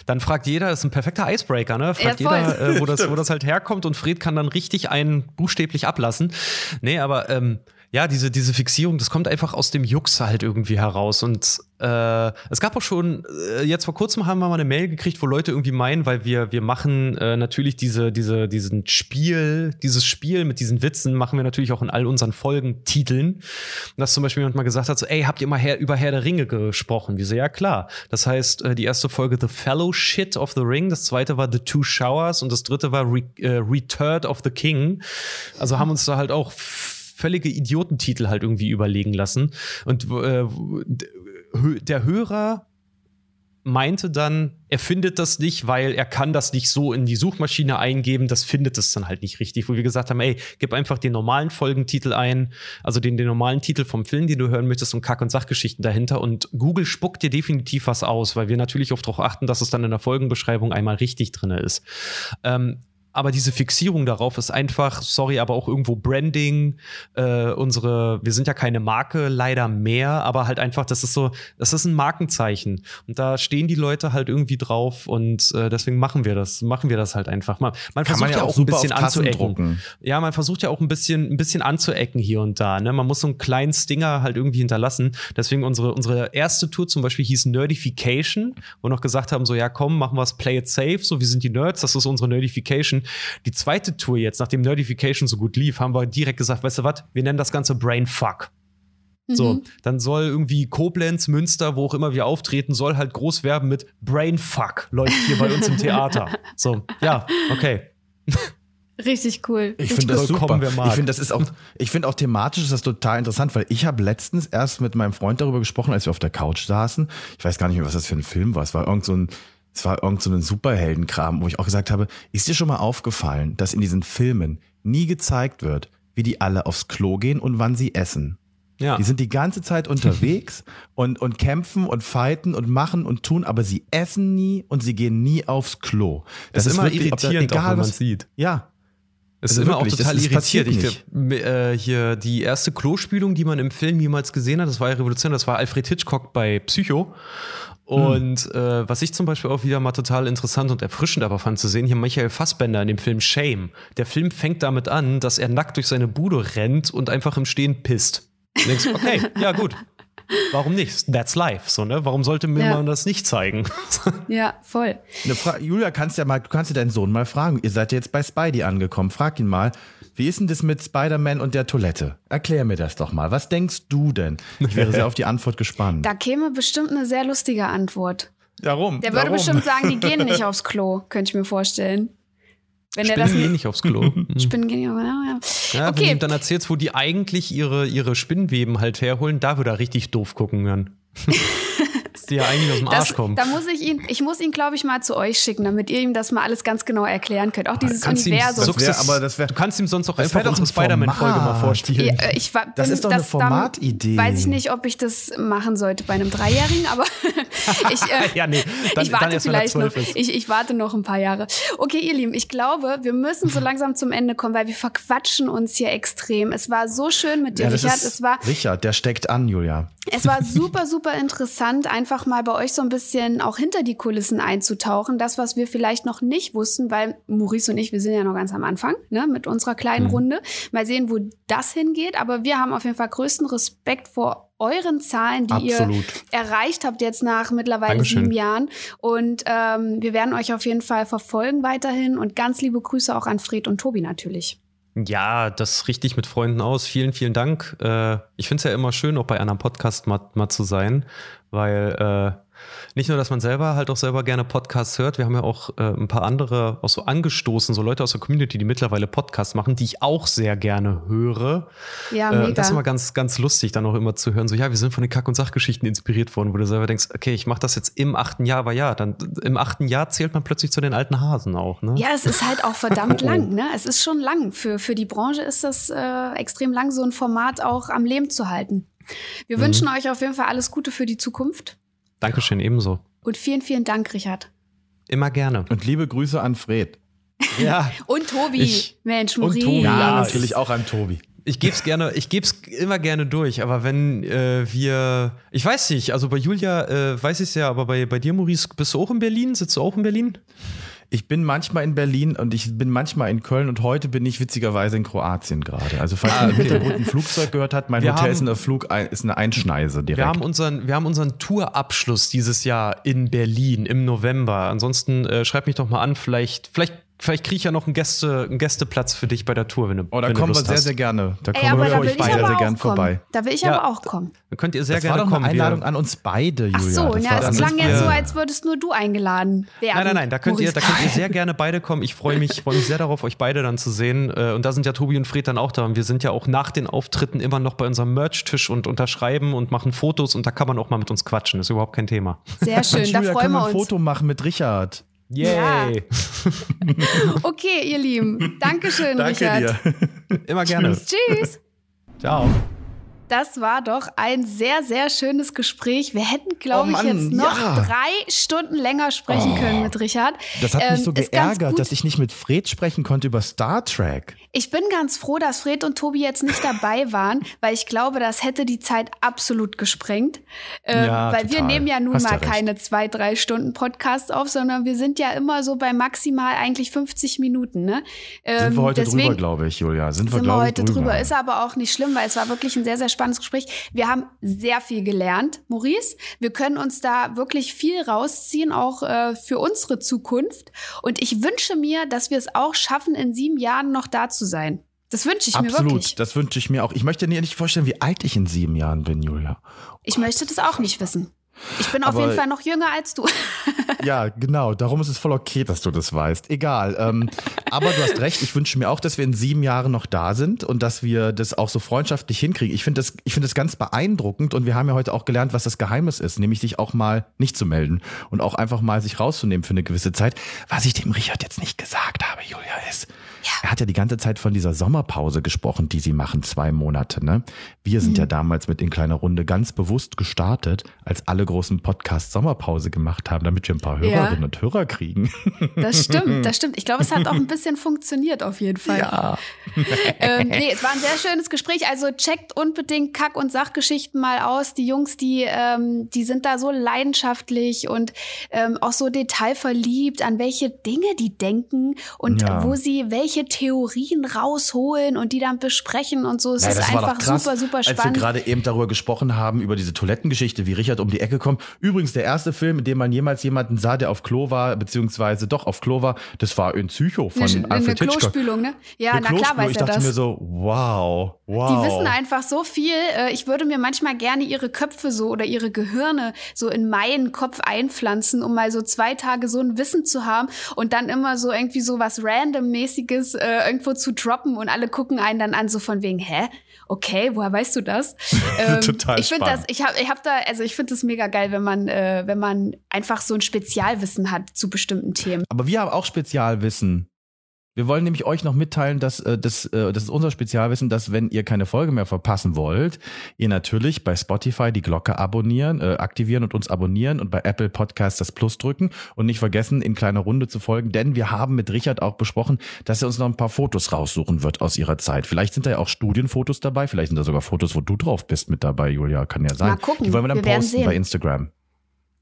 Dann fragt jeder, das ist ein perfekter Icebreaker, ne? Fragt ja, jeder, äh, wo, das, wo das halt herkommt und Fred kann dann richtig einen buchstäblich ablassen. Nee, aber ähm, ja, diese, diese Fixierung, das kommt einfach aus dem Jux halt irgendwie heraus. Und äh, es gab auch schon, äh, jetzt vor kurzem haben wir mal eine Mail gekriegt, wo Leute irgendwie meinen, weil wir, wir machen äh, natürlich diese, diese, diesen Spiel, dieses Spiel mit diesen Witzen machen wir natürlich auch in all unseren Folgentiteln. Dass zum Beispiel jemand mal gesagt hat, so, ey, habt ihr mal her, über Herr der Ringe gesprochen? Wir so, ja klar. Das heißt, äh, die erste Folge The Fellowship of the Ring, das zweite war The Two Showers und das dritte war Re äh, Return of the King. Also haben uns da halt auch völlige Idiotentitel halt irgendwie überlegen lassen. Und äh, der Hörer meinte dann, er findet das nicht, weil er kann das nicht so in die Suchmaschine eingeben, das findet es dann halt nicht richtig, wo wir gesagt haben, ey, gib einfach den normalen Folgentitel ein, also den, den normalen Titel vom Film, den du hören möchtest und Kack- und Sachgeschichten dahinter und Google spuckt dir definitiv was aus, weil wir natürlich auch darauf achten, dass es dann in der Folgenbeschreibung einmal richtig drin ist. Ähm, aber diese Fixierung darauf ist einfach, sorry, aber auch irgendwo Branding. Äh, unsere, wir sind ja keine Marke, leider mehr, aber halt einfach, das ist so, das ist ein Markenzeichen. Und da stehen die Leute halt irgendwie drauf und äh, deswegen machen wir das, machen wir das halt einfach. Man, man versucht man ja, ja auch ein bisschen anzuecken. Ja, man versucht ja auch ein bisschen, ein bisschen anzuecken hier und da. Ne? Man muss so einen kleinen Stinger halt irgendwie hinterlassen. Deswegen unsere, unsere erste Tour zum Beispiel hieß Nerdification, wo noch gesagt haben, so ja komm, machen wir es Play It Safe, so wir sind die Nerds, das ist unsere Nerdification. Die zweite Tour jetzt, nachdem Nerdification so gut lief, haben wir direkt gesagt, weißt du was, wir nennen das Ganze Brainfuck. So, mhm. dann soll irgendwie Koblenz, Münster, wo auch immer wir auftreten, soll halt groß werben mit Brainfuck läuft hier bei uns im Theater. So, ja, okay. Richtig cool. Ich finde das super. Ich finde das ist auch, ich finde auch thematisch ist das total interessant, weil ich habe letztens erst mit meinem Freund darüber gesprochen, als wir auf der Couch saßen. Ich weiß gar nicht mehr, was das für ein Film war. Es war irgend so ein es war irgend so ein Superheldenkram, wo ich auch gesagt habe, ist dir schon mal aufgefallen, dass in diesen Filmen nie gezeigt wird, wie die alle aufs Klo gehen und wann sie essen? Ja. Die sind die ganze Zeit unterwegs und, und kämpfen und fighten und machen und tun, aber sie essen nie und sie gehen nie aufs Klo. Das, das ist immer irritierend, egal, auch, wenn man sieht. Ja. Es ist immer wirklich, auch total das, das irritiert. Ich, äh, hier die erste Klospülung, die man im Film jemals gesehen hat, das war ja Revolution, das war Alfred Hitchcock bei Psycho. Und hm. äh, was ich zum Beispiel auch wieder mal total interessant und erfrischend aber fand zu sehen, hier Michael Fassbender in dem Film Shame. Der Film fängt damit an, dass er nackt durch seine Bude rennt und einfach im Stehen pisst. Und denkst, okay, ja gut. Warum nicht? That's life, so, ne? Warum sollte mir ja. man das nicht zeigen? ja, voll. Julia, kannst ja mal, du kannst ja deinen Sohn mal fragen. Ihr seid ja jetzt bei Spidey angekommen. Frag ihn mal, wie ist denn das mit Spider-Man und der Toilette? Erklär mir das doch mal. Was denkst du denn? Ich wäre sehr auf die Antwort gespannt. Da käme bestimmt eine sehr lustige Antwort. Warum? Der würde Warum? bestimmt sagen, die gehen nicht aufs Klo, könnte ich mir vorstellen. Wenn er Spinnen das gehen nicht aufs Klo. Spinnen gehen, ja, ja. Ja, wenn du okay, ihm dann erzählst, wo die eigentlich ihre, ihre Spinnweben halt herholen, da würde er richtig doof gucken dann. Die ja eigentlich aus dem Arsch das, kommen. da muss ich ihn, ich muss ihn, glaube ich, mal zu euch schicken, damit ihr ihm das mal alles ganz genau erklären könnt. Auch dieses Kannst ihm Universum. Das wär- aber das wär- du kannst ihm sonst auch das einfach unsere Spider-Man-Folge mal vorstellen. Ja, äh, ich war, Das bin- ist doch eine da Formatidee. Weiß ich nicht, ob ich das machen sollte bei einem Dreijährigen, aber ich, äh, Ja, nee, dann- ich warte dann erst, wenn vielleicht noch. Ich, ich warte noch ein paar Jahre. Okay, ihr Lieben, ich glaube, wir müssen so langsam zum Ende kommen, weil wir verquatschen uns hier extrem. Es war so schön mit dir, Ja, das Richard. Es war, Richard, der steckt an, Julia. Es war super, super interessant, einfach mal bei euch so ein bisschen auch hinter die Kulissen einzutauchen. Das, was wir vielleicht noch nicht wussten, weil Maurice und ich, wir sind ja noch ganz am Anfang, ne, mit unserer kleinen Mhm. Runde. Mal sehen, wo das hingeht. Aber wir haben auf jeden Fall größten Respekt vor euren Zahlen, die Absolut. ihr erreicht habt jetzt nach mittlerweile Dankeschön. sieben Jahren. Und ähm, wir werden euch auf jeden Fall verfolgen weiterhin. Und ganz liebe Grüße auch an Fred und Tobi natürlich. Ja, das richte ich mit Freunden aus. Vielen, vielen Dank. Äh, ich finde es ja immer schön, auch bei einem Podcast mal, mal zu sein, weil äh, nicht nur, dass man selber halt auch selber gerne Podcasts hört, wir haben ja auch äh, ein paar andere auch so angestoßen, so Leute aus der Community, die mittlerweile Podcasts machen, die ich auch sehr gerne höre. Ja, Äh, mega. das ist immer ganz, ganz lustig, dann auch immer zu hören, so ja, wir sind von den Kack- und Sachgeschichten inspiriert worden, wo du selber denkst, okay, ich mache das jetzt im achten Jahr, aber ja, dann im achten Jahr zählt man plötzlich zu den alten Hasen auch, ne? Ja, es ist halt auch verdammt lang, ne? Es ist schon lang. Für, für die Branche ist das äh, extrem lang, so ein Format auch am Leben zu halten. Wir Mhm. wünschen euch auf jeden Fall alles Gute für die Zukunft. Dankeschön, ebenso. Und vielen, vielen Dank, Richard. Immer gerne. Und liebe Grüße an Fred. Ja, Und Tobi. Ich- Mensch, und Maurice. Tobi, Ja, natürlich auch an Tobi. Ich geb's gerne, ich geb's immer gerne durch, aber wenn äh, wir, ich weiß nicht, also bei Julia äh, weiß ich ja, aber bei, bei dir, Maurice, bist du auch in Berlin? Sitzt du auch in Berlin? Ich bin manchmal in Berlin und ich bin manchmal in Köln und heute bin ich witzigerweise in Kroatien gerade. Also falls man im Hintergrund ein Flugzeug gehört hat, mein Wir Hotel haben- ist, eine Flug, ist eine Einschneise direkt. Wir haben unseren, wir haben unseren Tourabschluss dieses Jahr in Berlin im November. Ansonsten äh, schreib mich doch mal an, vielleicht, vielleicht, vielleicht kriege ich ja noch einen, Gäste, einen Gästeplatz für dich bei der Tour, wenn du oh, da wenn kommen wir sehr, sehr gerne. Da Ey, kommen aber wir da euch will ich sehr auch gern kommen. vorbei. Da will ich Ja, aber auch kommen. Dann könnt ihr sehr Das gerne war doch kommen. eine Einladung an uns beide, Julia. Ach so, Das ja, es klang jetzt so, als würdest nur du eingeladen werden. Nein, nein, nein, da könnt ihr, da könnt ihr sehr gerne beide kommen. Ich freue mich, freue mich sehr darauf, euch beide dann zu sehen. Äh, Und da sind ja Tobi und Fred dann auch da. Und wir sind ja auch nach den Auftritten immer noch bei unserem Merch-Tisch und unterschreiben und machen Fotos und da kann man auch mal mit uns quatschen. ist überhaupt kein Thema. Sehr schön, da freuen können wir wir ein uns. Foto machen mit Richard. Yay! Okay, ihr Lieben. Dankeschön, Danke Richard. dir. Immer gerne. Tschüss. Ciao. Das war doch ein sehr, sehr schönes Gespräch. Wir hätten, glaube Oh ich, jetzt noch ja. drei Stunden länger sprechen können mit Richard. Das hat Ähm, mich so ganz geärgert, dass ich nicht mit Fred sprechen konnte über Star Trek. Ich bin ganz froh, dass Fred und Tobi jetzt nicht dabei waren, weil ich glaube, das hätte die Zeit absolut gesprengt. Ähm, Ja, weil wir total. nehmen ja nun Hast mal keine zwei, drei Stunden Podcast auf, sondern wir sind ja immer so bei maximal eigentlich 50 Minuten. Ne? Ähm, Sind wir heute deswegen, drüber, glaube ich, Julia. Sind wir, sind wir heute drüber. drüber. Ist aber auch nicht schlimm, weil es war wirklich ein sehr, sehr spannendes Gespräch. Wir haben sehr viel gelernt, Maurice. Wir können uns da wirklich viel rausziehen, auch äh, für unsere Zukunft. Und ich wünsche mir, dass wir es auch schaffen, in sieben Jahren noch da zu sein. Das wünsche ich mir wirklich. Absolut, das wünsche ich mir auch. Ich möchte dir nicht vorstellen, wie alt ich in sieben Jahren bin, Julia. Ich möchte das auch nicht wissen. Ich bin auf Aber- jeden Fall noch jünger als du. Ja, genau. Darum ist es voll okay, dass du das weißt. Egal. Ähm, aber du hast recht. Ich wünsche mir auch, dass wir in sieben Jahren noch da sind und dass wir das auch so freundschaftlich hinkriegen. Ich finde das, ich finde das ganz beeindruckend und wir haben ja heute auch gelernt, was das Geheimnis ist, nämlich sich auch mal nicht zu melden und auch einfach mal sich rauszunehmen für eine gewisse Zeit. Was ich dem Richard jetzt nicht gesagt habe, Julia, ist, er hat ja die ganze Zeit von dieser Sommerpause gesprochen, die sie machen, zwei Monate. Ne? Wir sind ja damals mit in kleiner Runde ganz bewusst gestartet, als alle großen Podcasts Sommerpause gemacht haben, damit wir ein paar Ja. Hörerinnen und Hörer kriegen. Das stimmt, das stimmt. Ich glaube, es hat auch ein bisschen funktioniert auf jeden Fall. Ja. ähm, nee, es war ein sehr schönes Gespräch. Also checkt unbedingt Kack- und Sachgeschichten mal aus. Die Jungs, die, ähm, die sind da so leidenschaftlich und ähm, auch so detailverliebt, an welche Dinge die denken und Ja. wo sie welche irgendwelche Theorien rausholen und die dann besprechen und so. Es Naja, ist einfach krass, super, super Als wir spannend. gerade eben darüber gesprochen haben, über diese Toilettengeschichte, wie Richard um die Ecke kommt. Übrigens, der erste Film, in dem man jemals jemanden sah, der auf Klo war, beziehungsweise doch auf Klo war, das war in Psycho von eine, eine Alfred Hitchcock. Klospülung, ne? Ja, Eine na klar Klospülung. weiß ich er dachte das. mir so, wow, wow. Die wissen einfach so viel. Äh, Ich würde mir manchmal gerne ihre Köpfe so oder ihre Gehirne so in meinen Kopf einpflanzen, um mal so zwei Tage so ein Wissen zu haben und dann immer so irgendwie so was Random-mäßiges äh, irgendwo zu droppen und alle gucken einen dann an, so von wegen, hä? Okay, woher weißt du das? Ähm, Total ich finde das, ich habe ich hab da, also ich finde das mega geil, wenn man, äh, wenn man einfach so ein Spezialwissen hat zu bestimmten Themen. Aber wir haben auch Spezialwissen. Wir wollen nämlich euch noch mitteilen, dass äh, das, äh, das ist unser Spezialwissen, dass wenn ihr keine Folge mehr verpassen wollt, ihr natürlich bei Spotify die Glocke abonnieren, äh, aktivieren und uns abonnieren und bei Apple Podcasts das Plus drücken und nicht vergessen, in kleiner Runde zu folgen, denn wir haben mit Richard auch besprochen, dass er uns noch ein paar Fotos raussuchen wird aus ihrer Zeit. Vielleicht sind da ja auch Studienfotos dabei, vielleicht sind da sogar Fotos, wo du drauf bist mit dabei, Julia, kann ja sein. Mal gucken. Die wollen wir dann Wir posten bei Instagram.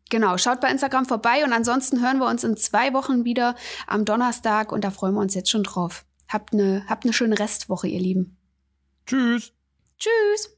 Genau, schaut bei Instagram vorbei und ansonsten hören wir uns in zwei Wochen wieder am Donnerstag und da freuen wir uns jetzt schon drauf. Habt eine, habt eine schöne Restwoche, ihr Lieben. Tschüss. Tschüss!